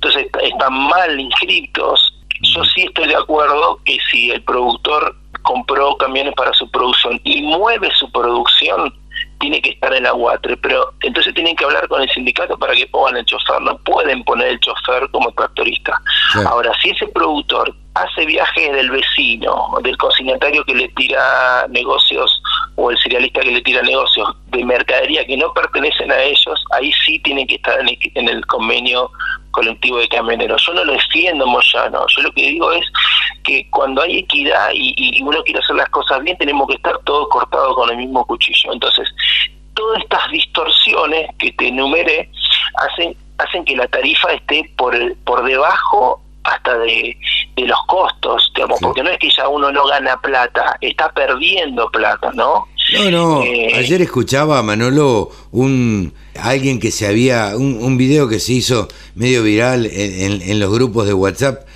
entonces están mal inscritos. Yo sí estoy de acuerdo que si el productor compró camiones para su producción y mueve su producción, tiene que estar en la UATRE, pero entonces tienen que hablar con el sindicato para que pongan el chofer, no pueden poner el chofer como tractorista. Ahora, si ese productor hace viajes del vecino, del consignatario que le tira negocios o el cerealista que le tira negocios de mercadería que no pertenecen a ellos, ahí sí tienen que estar en el, convenio colectivo de camioneros. Yo no lo defiendo, Moyano. Yo lo que digo es que cuando hay equidad y, y uno quiere hacer las cosas bien, tenemos que estar todos cortados con el mismo cuchillo. Entonces, todas estas distorsiones que te enumeré hacen hacen que la tarifa esté por por debajo hasta de, los costos, digamos, porque no es que ya uno no gana plata, está perdiendo plata, ¿no? No, no, eh, ayer escuchaba a Manolo un alguien que se había, un, un video que se hizo medio viral en, los grupos de WhatsApp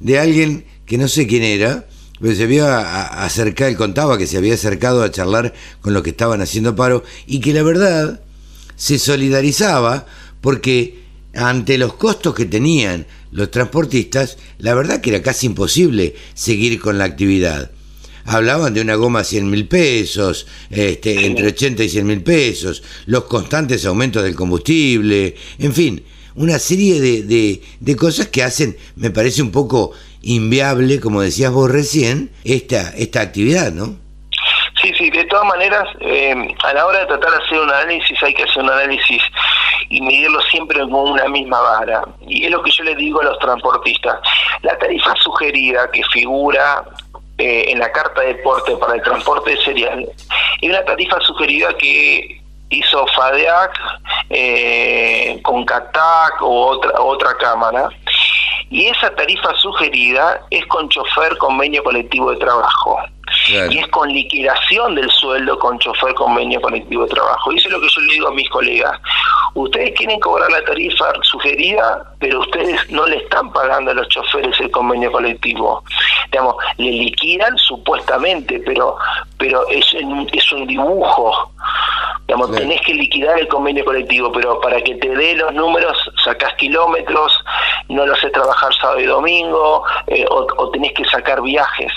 de alguien que no sé quién era, pero se había acercado, él contaba que se había acercado a charlar con los que estaban haciendo paro y que la verdad se solidarizaba porque ante los costos que tenían los transportistas, la verdad que era casi imposible seguir con la actividad. Hablaban de una goma a 100 mil pesos, este, entre 80 y 100 mil pesos, los constantes aumentos del combustible, en fin, una serie de, de, cosas que hacen, me parece un poco inviable, como decías vos recién, esta, esta actividad, ¿no? Sí, sí, de todas maneras, eh, a la hora de tratar de hacer un análisis hay que hacer un análisis y medirlo siempre con una misma vara. Y es lo que yo le digo a los transportistas. La tarifa sugerida que figura eh, en la carta de porte para el transporte de cereal es una tarifa sugerida que hizo FADEAC eh, con CATAC o otra, otra cámara. Y esa tarifa sugerida es con chofer convenio colectivo de trabajo. Y es con liquidación del sueldo con chofer convenio colectivo de trabajo. Y eso es lo que yo le digo a mis colegas. Ustedes quieren cobrar la tarifa sugerida, pero ustedes no le están pagando a los choferes el convenio colectivo. Digamos, le liquidan supuestamente, pero pero es, es un dibujo. Digamos, tenés que liquidar el convenio colectivo, pero para que te dé los números, sacás kilómetros, no lo sé trabajar sábado y domingo, eh, o, o tenés que sacar viajes.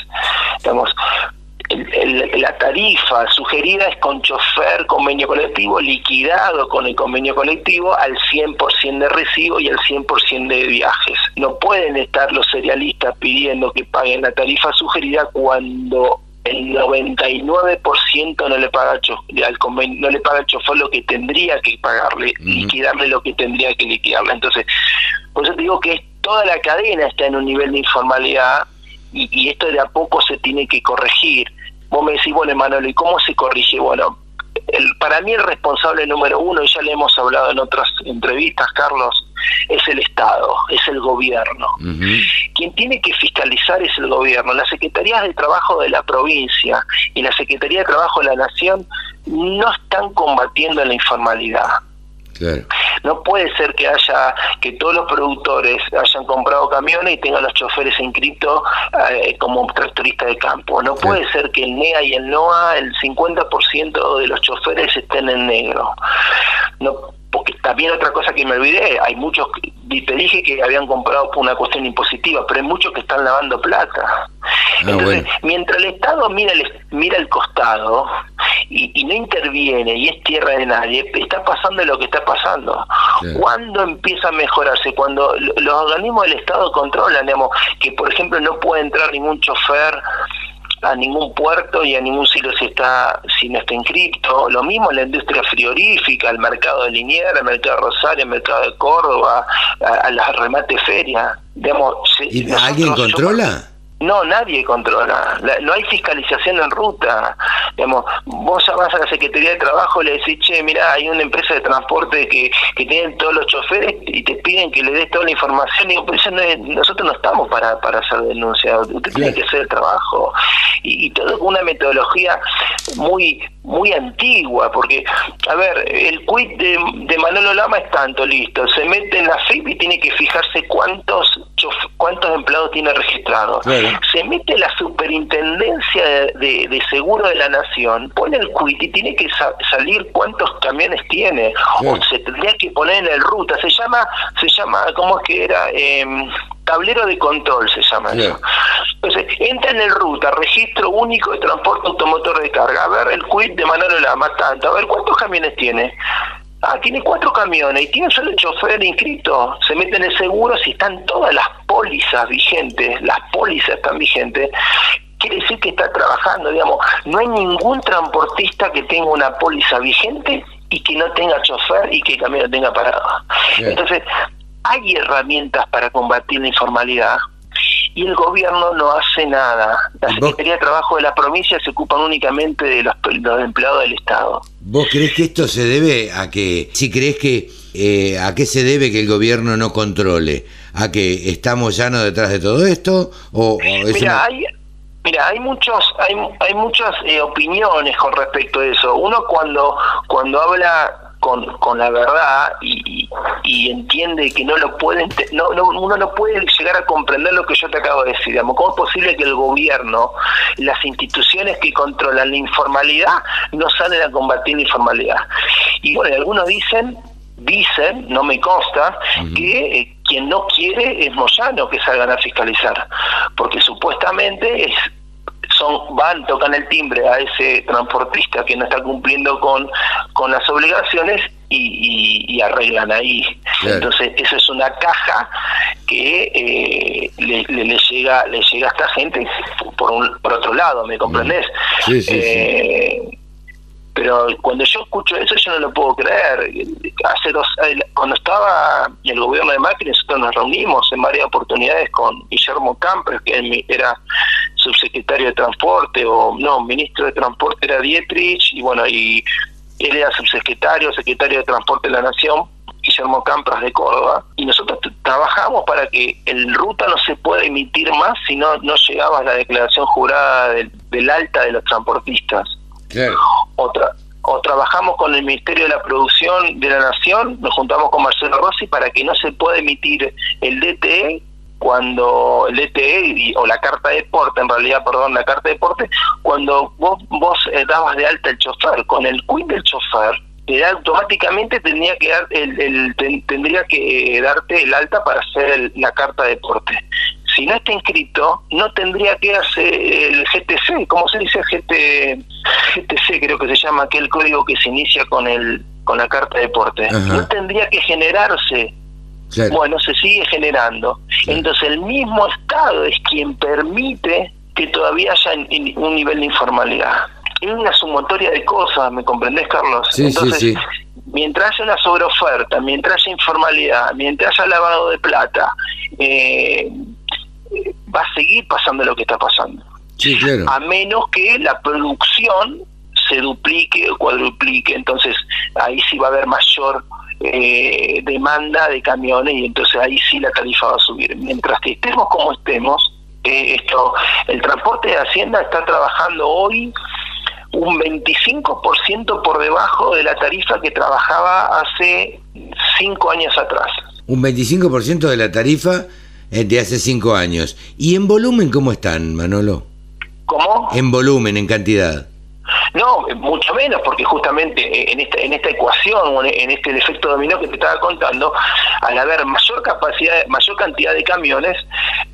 Digamos, la tarifa sugerida es con chofer, convenio colectivo, liquidado con el convenio colectivo al 100% de recibo y al 100% de viajes. No pueden estar los serialistas pidiendo que paguen la tarifa sugerida cuando el 99% no le paga al, convenio, no le paga al chofer lo que tendría que pagarle, liquidarle lo que tendría que liquidarle. Entonces, por eso digo que toda la cadena está en un nivel de informalidad y, esto de a poco se tiene que corregir. Vos me decís, bueno, Emanuel, ¿y cómo se corrige? Bueno, el, para mí el responsable número uno, y ya le hemos hablado en otras entrevistas, Carlos, es el Estado, es el gobierno. Quien tiene que fiscalizar es el gobierno. Las secretarías de trabajo de la provincia y la Secretaría de Trabajo de la Nación no están combatiendo la informalidad. No puede ser que haya que todos los productores hayan comprado camiones y tengan los choferes inscritos eh, como tractoristas de campo. No puede ser que el NEA y el NOA el 50% de los choferes estén en negro. No porque también otra cosa que me olvidé, hay muchos, te dije que habían comprado por una cuestión impositiva, pero hay muchos que están lavando plata. Ah, Entonces, mientras el Estado mira el, mira el costado y, no interviene y es tierra de nadie, está pasando lo que está pasando. ¿Cuándo empieza a mejorarse? Cuando los organismos del Estado controlan, digamos, que por ejemplo no puede entrar ningún chofer a ningún puerto y a ningún silo si está si no está inscrito. Lo mismo en la industria frigorífica, el mercado de Liniers, el mercado de Rosario, el mercado de Córdoba, a, las remates ferias. ¿Y ¿Alguien controla? No, nadie controla. no hay fiscalización en ruta. Digamos, vos vas a la Secretaría de Trabajo y le decís, che, mira, hay una empresa de transporte que, que tienen todos los choferes y te piden que le des toda la información. Y digo, pues nosotros no estamos para, para hacer denuncias. Usted tiene que hacer el trabajo. Y, todo con una metodología muy muy antigua, porque, a ver, el quit de, de Manolo Lama es tanto, listo, se mete en la FIP y tiene que fijarse cuántos cuántos empleados tiene registrados. Se mete la superintendencia de, seguro de la nación, pone el quit y tiene que salir cuántos camiones tiene. O se tendría que poner en el ruta. Se llama, se llama, ¿cómo es que era? Em, tablero de control se llama eso. Entonces, entra en el ruta, registro único de transporte automotor de carga, a ver el quit de Manolo Lama, tanto, a ver cuántos camiones tiene. Ah, tiene cuatro camiones y tiene solo el chofer inscrito. Se mete en el seguro si están todas las pólizas vigentes, las pólizas están vigentes. Quiere decir que está trabajando, digamos. No hay ningún transportista que tenga una póliza vigente y que no tenga chofer y que el camión tenga parado. Entonces, hay herramientas para combatir la informalidad y el gobierno no hace nada. La Secretaría de Trabajo de la provincia se ocupan únicamente de los, empleados del Estado. ¿Vos crees que esto se debe a que, si crees que, eh, a qué se debe que el gobierno no controle? ¿A que estamos llanos detrás de todo esto? O, mira, hay, mira, hay muchos, hay, hay muchas eh, opiniones con respecto a eso. Uno cuando, cuando habla con, con la verdad y, y, entiende que no lo pueden, no, no, uno no puede llegar a comprender lo que yo te acabo de decir. Digamos. ¿Cómo es posible que el gobierno, las instituciones que controlan la informalidad, no salen a combatir la informalidad? Y bueno, algunos dicen dicen, no me consta, que eh, quien no quiere es Moyano que salgan a fiscalizar, porque supuestamente es son van, tocan el timbre a ese transportista que no está cumpliendo con, con las obligaciones y, arreglan ahí. Entonces, eso es una caja que eh, le, le, llega le llega a esta gente por, un, por otro lado, ¿me comprendés? Sí, sí, eh, pero cuando yo escucho eso yo no lo puedo creer. Hace dos, cuando estaba el gobierno de Macri nosotros nos reunimos en varias oportunidades con Guillermo Campos, que era subsecretario de Transporte, o no, ministro de Transporte era Dietrich, y bueno, y él era subsecretario, secretario de Transporte de la Nación, Guillermo Campras de Córdoba, y nosotros trabajamos para que el ruta no se pueda emitir más si no, no llegaba a la declaración jurada del, alta de los transportistas. Otra, o trabajamos con el Ministerio de la Producción de la Nación, nos juntamos con Marcelo Rossi para que no se pueda emitir el DTE cuando el DTE o la carta de deporte, en realidad, perdón, la carta de deporte, cuando vos, vos eh, dabas de alta el chofer, con el quit del chofer, automáticamente tendría que dar el, tendría que darte el alta para hacer la carta de deporte. Si no está inscrito, no tendría que hacer el GTC, ¿cómo se dice GT, GTC? Creo que se llama aquel código que se inicia con el con la carta de deporte. No tendría que generarse bueno, se sigue generando. Entonces el mismo Estado es quien permite que todavía haya un nivel de informalidad. Es una sumatoria de cosas, ¿me comprendés, Carlos? Entonces, mientras haya una sobreoferta, mientras haya informalidad, mientras haya lavado de plata, eh, va a seguir pasando lo que está pasando. A menos que la producción se duplique o cuadruplique, entonces ahí sí va a haber mayor eh, demanda de camiones y entonces ahí sí la tarifa va a subir. Mientras que estemos como estemos, eh, esto, el transporte de Hacienda está trabajando hoy un 25% por debajo de la tarifa que trabajaba hace cinco años atrás. Un 25% de la tarifa eh, de hace cinco años. ¿Y en volumen cómo están, Manolo? ¿Cómo? En volumen, en cantidad. No, mucho menos, porque justamente eh, en esta, en esta ecuación, en este efecto dominó que te estaba contando, al haber mayor capacidad, mayor cantidad de camiones,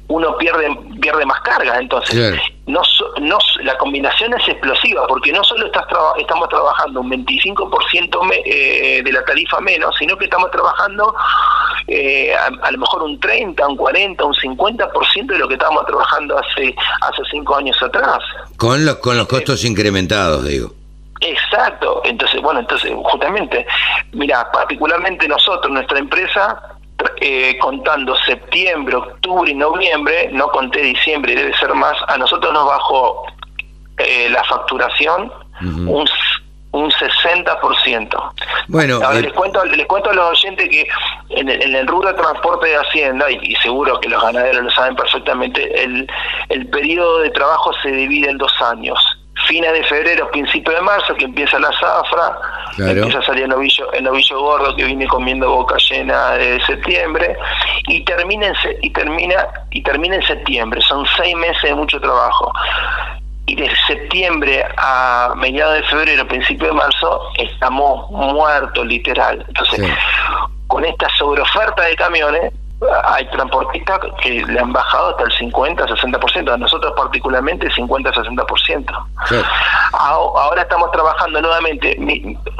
uno pierde pierde más carga. Entonces, no, no, la combinación es explosiva, porque no solo estás estamos trabajando un 25% eh, de la tarifa menos, sino que estamos trabajando eh, a, lo mejor un 30, un 40, un 50% de lo que estábamos trabajando hace hace cinco años atrás. Con los, con los costos incrementados, digo. Exacto, entonces, bueno, entonces, justamente, mira, particularmente nosotros, nuestra empresa, eh, contando septiembre, octubre y noviembre, no conté diciembre, debe ser más, a nosotros nos bajó eh, la facturación un, un 60%. Bueno, les, cuento, les cuento a los oyentes que en el, en el rubro de transporte de Hacienda, y, seguro que los ganaderos lo saben perfectamente, el, el periodo de trabajo se divide en dos años fines de febrero, principio de marzo, que empieza la zafra, empieza a salir el novillo, el novillo gordo que viene comiendo boca llena de septiembre, y termina en, y termina y termina en septiembre. Son seis meses de mucho trabajo. Y de septiembre a mediados de febrero, principio de marzo, estamos muertos literal. Entonces, con esta sobreoferta de camiones, hay transportistas que le han bajado hasta el 50, 60%, a nosotros particularmente 50, 60%. Ahora estamos trabajando nuevamente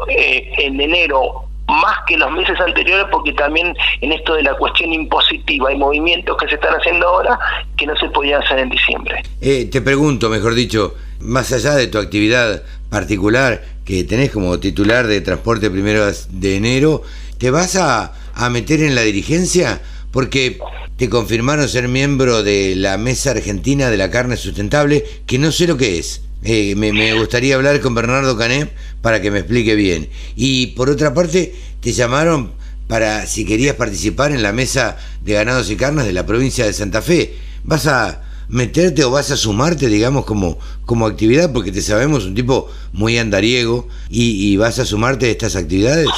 eh, en enero más que los meses anteriores porque también en esto de la cuestión impositiva hay movimientos que se están haciendo ahora que no se podían hacer en diciembre. Eh, te pregunto, mejor dicho, más allá de tu actividad particular que tenés como titular de transporte primero de enero, ¿te vas a, a meter en la dirigencia? Porque te confirmaron ser miembro de la Mesa Argentina de la Carne Sustentable, que no sé lo que es. Eh, me, gustaría hablar con Bernardo Cané para que me explique bien. Y por otra parte, te llamaron para si querías participar en la Mesa de Ganados y Carnes de la provincia de Santa Fe. ¿Vas a meterte o vas a sumarte, digamos, como, como actividad? Porque te sabemos un tipo muy andariego y, y vas a sumarte a estas actividades.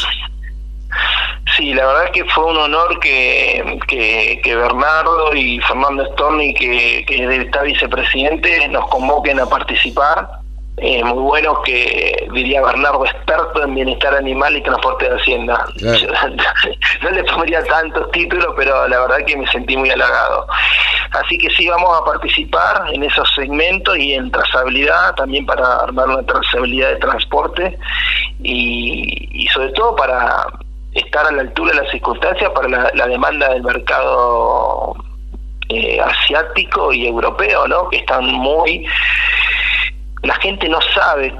Sí, la verdad que fue un honor que, que, Bernardo y Fernando Storni, que, que está vicepresidente, nos convoquen a participar. Eh, muy bueno que diría Bernardo, experto en bienestar animal y transporte de hacienda. no le pondría tantos títulos, pero la verdad que me sentí muy halagado. Así que sí, vamos a participar en esos segmentos y en trazabilidad, también para armar una trazabilidad de transporte y, y sobre todo para estar a la altura de las circunstancias para la, demanda del mercado eh, asiático y europeo, ¿no? Que están muy la gente no sabe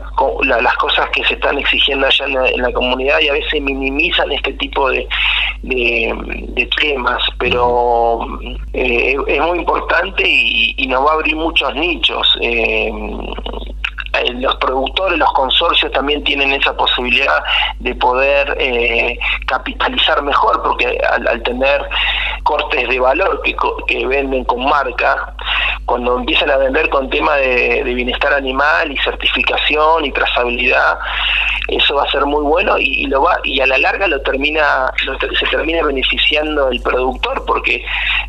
las cosas que se están exigiendo allá en la, comunidad y a veces minimizan este tipo de, temas, pero eh, es muy importante y, nos va a abrir muchos nichos. Eh, eh, los productores, los consorcios también tienen esa posibilidad de poder eh, capitalizar mejor, porque al, tener cortes de valor que, venden con marca, cuando empiezan a vender con tema de, bienestar animal y certificación y trazabilidad, eso va a ser muy bueno y, lo va y a la larga lo termina se termina beneficiando el productor porque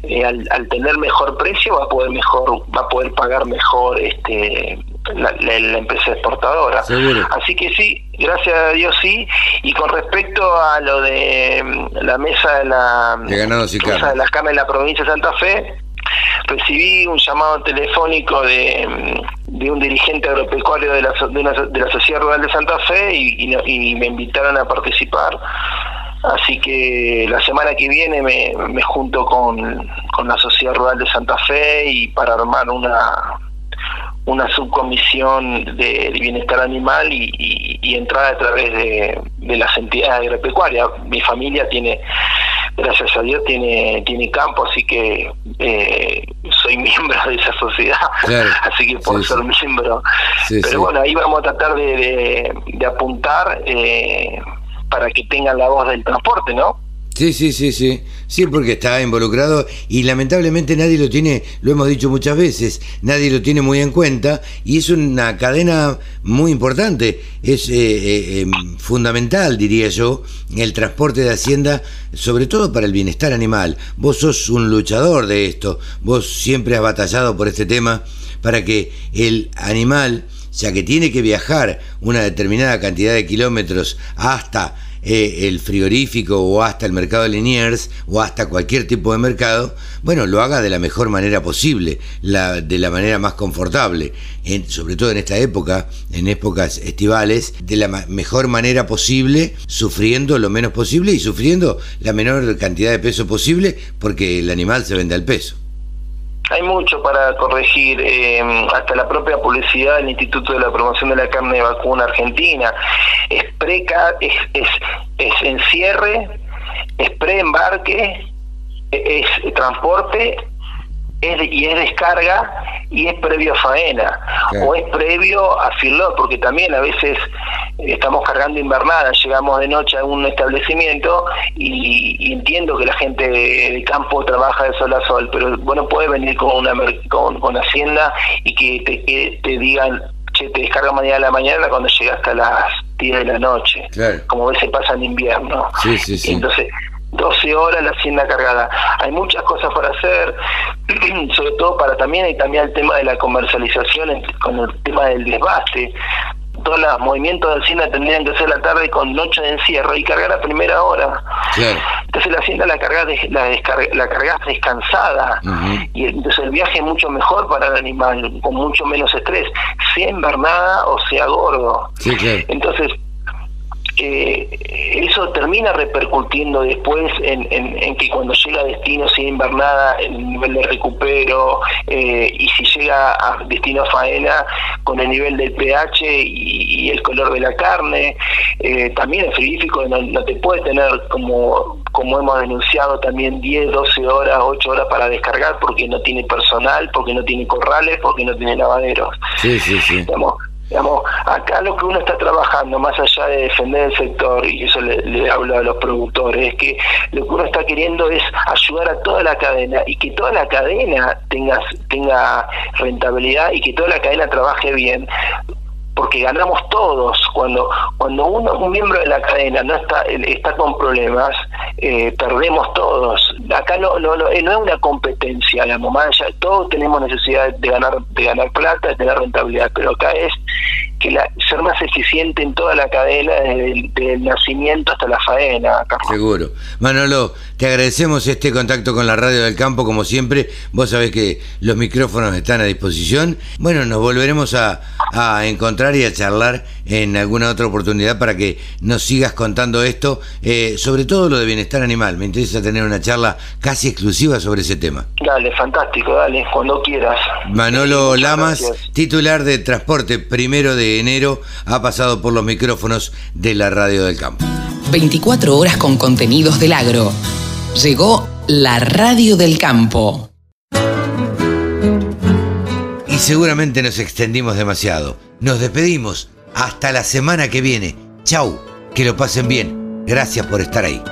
eh, al, al tener mejor precio va a poder mejor va a poder pagar mejor este la, empresa exportadora. Así que sí, gracias a Dios sí. Y con respecto a lo de mm, la mesa de la de ganados y mesa de las carnes de la provincia de Santa Fe, recibí un llamado telefónico de, mm, de un dirigente agropecuario de la, de, la Sociedad Rural de Santa Fe y, y, me invitaron a participar. Así que la semana que viene me, me junto con, con la Sociedad Rural de Santa Fe y para armar una, una subcomisión de, bienestar animal y, y, entrada a través de, las entidades agropecuarias. Mi familia tiene, gracias a Dios, tiene, tiene campo, así que eh, soy miembro de esa sociedad, así que puedo ser miembro. Pero bueno, ahí vamos a tratar de, de, apuntar eh, para que tengan la voz del transporte, ¿no? Sí, sí, sí, sí. Sí, porque está involucrado y lamentablemente nadie lo tiene, lo hemos dicho muchas veces, nadie lo tiene muy en cuenta y es una cadena muy importante, es eh, eh, em, fundamental, diría yo, el transporte de Hacienda, sobre todo para el bienestar animal. Vos sos un luchador de esto, vos siempre has batallado por este tema para que el animal, ya que tiene que viajar una determinada cantidad de kilómetros hasta eh, el frigorífico o hasta el mercado de Liniers o hasta cualquier tipo de mercado, bueno, lo haga de la mejor manera posible, de la manera más confortable, en, sobre todo en esta época, en épocas estivales, de la mejor manera posible, sufriendo lo menos posible y sufriendo la menor cantidad de peso posible porque el animal se vende al peso hay mucho para corregir, eh, hasta la propia publicidad del Instituto de la Promoción de la Carne de Vacuna Argentina. Es, preca, es, es, es encierre, es preembarque, es transporte y es descarga y es previo a faena o es previo a filot porque también a veces estamos cargando invernada, llegamos de noche a un establecimiento y, entiendo que la gente de, campo trabaja de sol a sol, pero bueno, puede venir con una con, con Hacienda y que te, te digan noche, te descarga mañana a la mañana cuando llega hasta las 10 de la noche. Como ves, se pasa en invierno. Sí, sí, sí. Entonces, 12 horas la hacienda cargada. Hay muchas cosas para hacer, sobre todo para también, y también el tema de la comercialización con el tema del desbaste todos los movimientos de hacienda tendrían que ser la tarde con noche de encierro y cargar a primera hora. Entonces la hacienda la cargas, la, la cargas descansada y entonces el viaje es mucho mejor para el animal, con mucho menos estrés, sea invernada o sea gordo. Entonces eh, eso termina repercutiendo después en, en, que cuando llega a destino sea invernada el nivel de recupero eh, y si llega a destino faena con el nivel del pH y, el color de la carne eh, también el frigorífico no, te puede tener como como hemos denunciado también 10, 12 horas, 8 horas para descargar porque no tiene personal, porque no tiene corrales, porque no tiene lavaderos. Sí, sí, sí. Digamos, acá lo que uno está trabajando, más allá de defender el sector, y eso le, hablo a los productores, es que lo que uno está queriendo es ayudar a toda la cadena y que toda la cadena tenga, tenga rentabilidad y que toda la cadena trabaje bien porque ganamos todos. Cuando cuando uno un miembro de la cadena no está está con problemas eh, perdemos todos. Acá no no, no, eh, no es una competencia la mamá todos tenemos necesidad de ganar de ganar plata de tener rentabilidad pero acá es que la, ser más eficiente en toda la cadena desde el, nacimiento hasta la faena seguro Manolo te agradecemos este contacto con la radio del campo como siempre vos sabés que los micrófonos están a disposición bueno nos volveremos a, a encontrar y a charlar en alguna otra oportunidad para que nos sigas contando esto, eh, sobre todo lo de bienestar animal. Me interesa tener una charla casi exclusiva sobre ese tema. Dale, fantástico, dale, cuando quieras. Manolo Lamas, titular de Transporte Primero de Enero, ha pasado por los micrófonos de la Radio del Campo. 24 horas con contenidos del agro. Llegó la Radio del Campo. Y seguramente nos extendimos demasiado. Nos despedimos. Hasta la semana que viene. Chau. Que lo pasen bien. Gracias por estar ahí.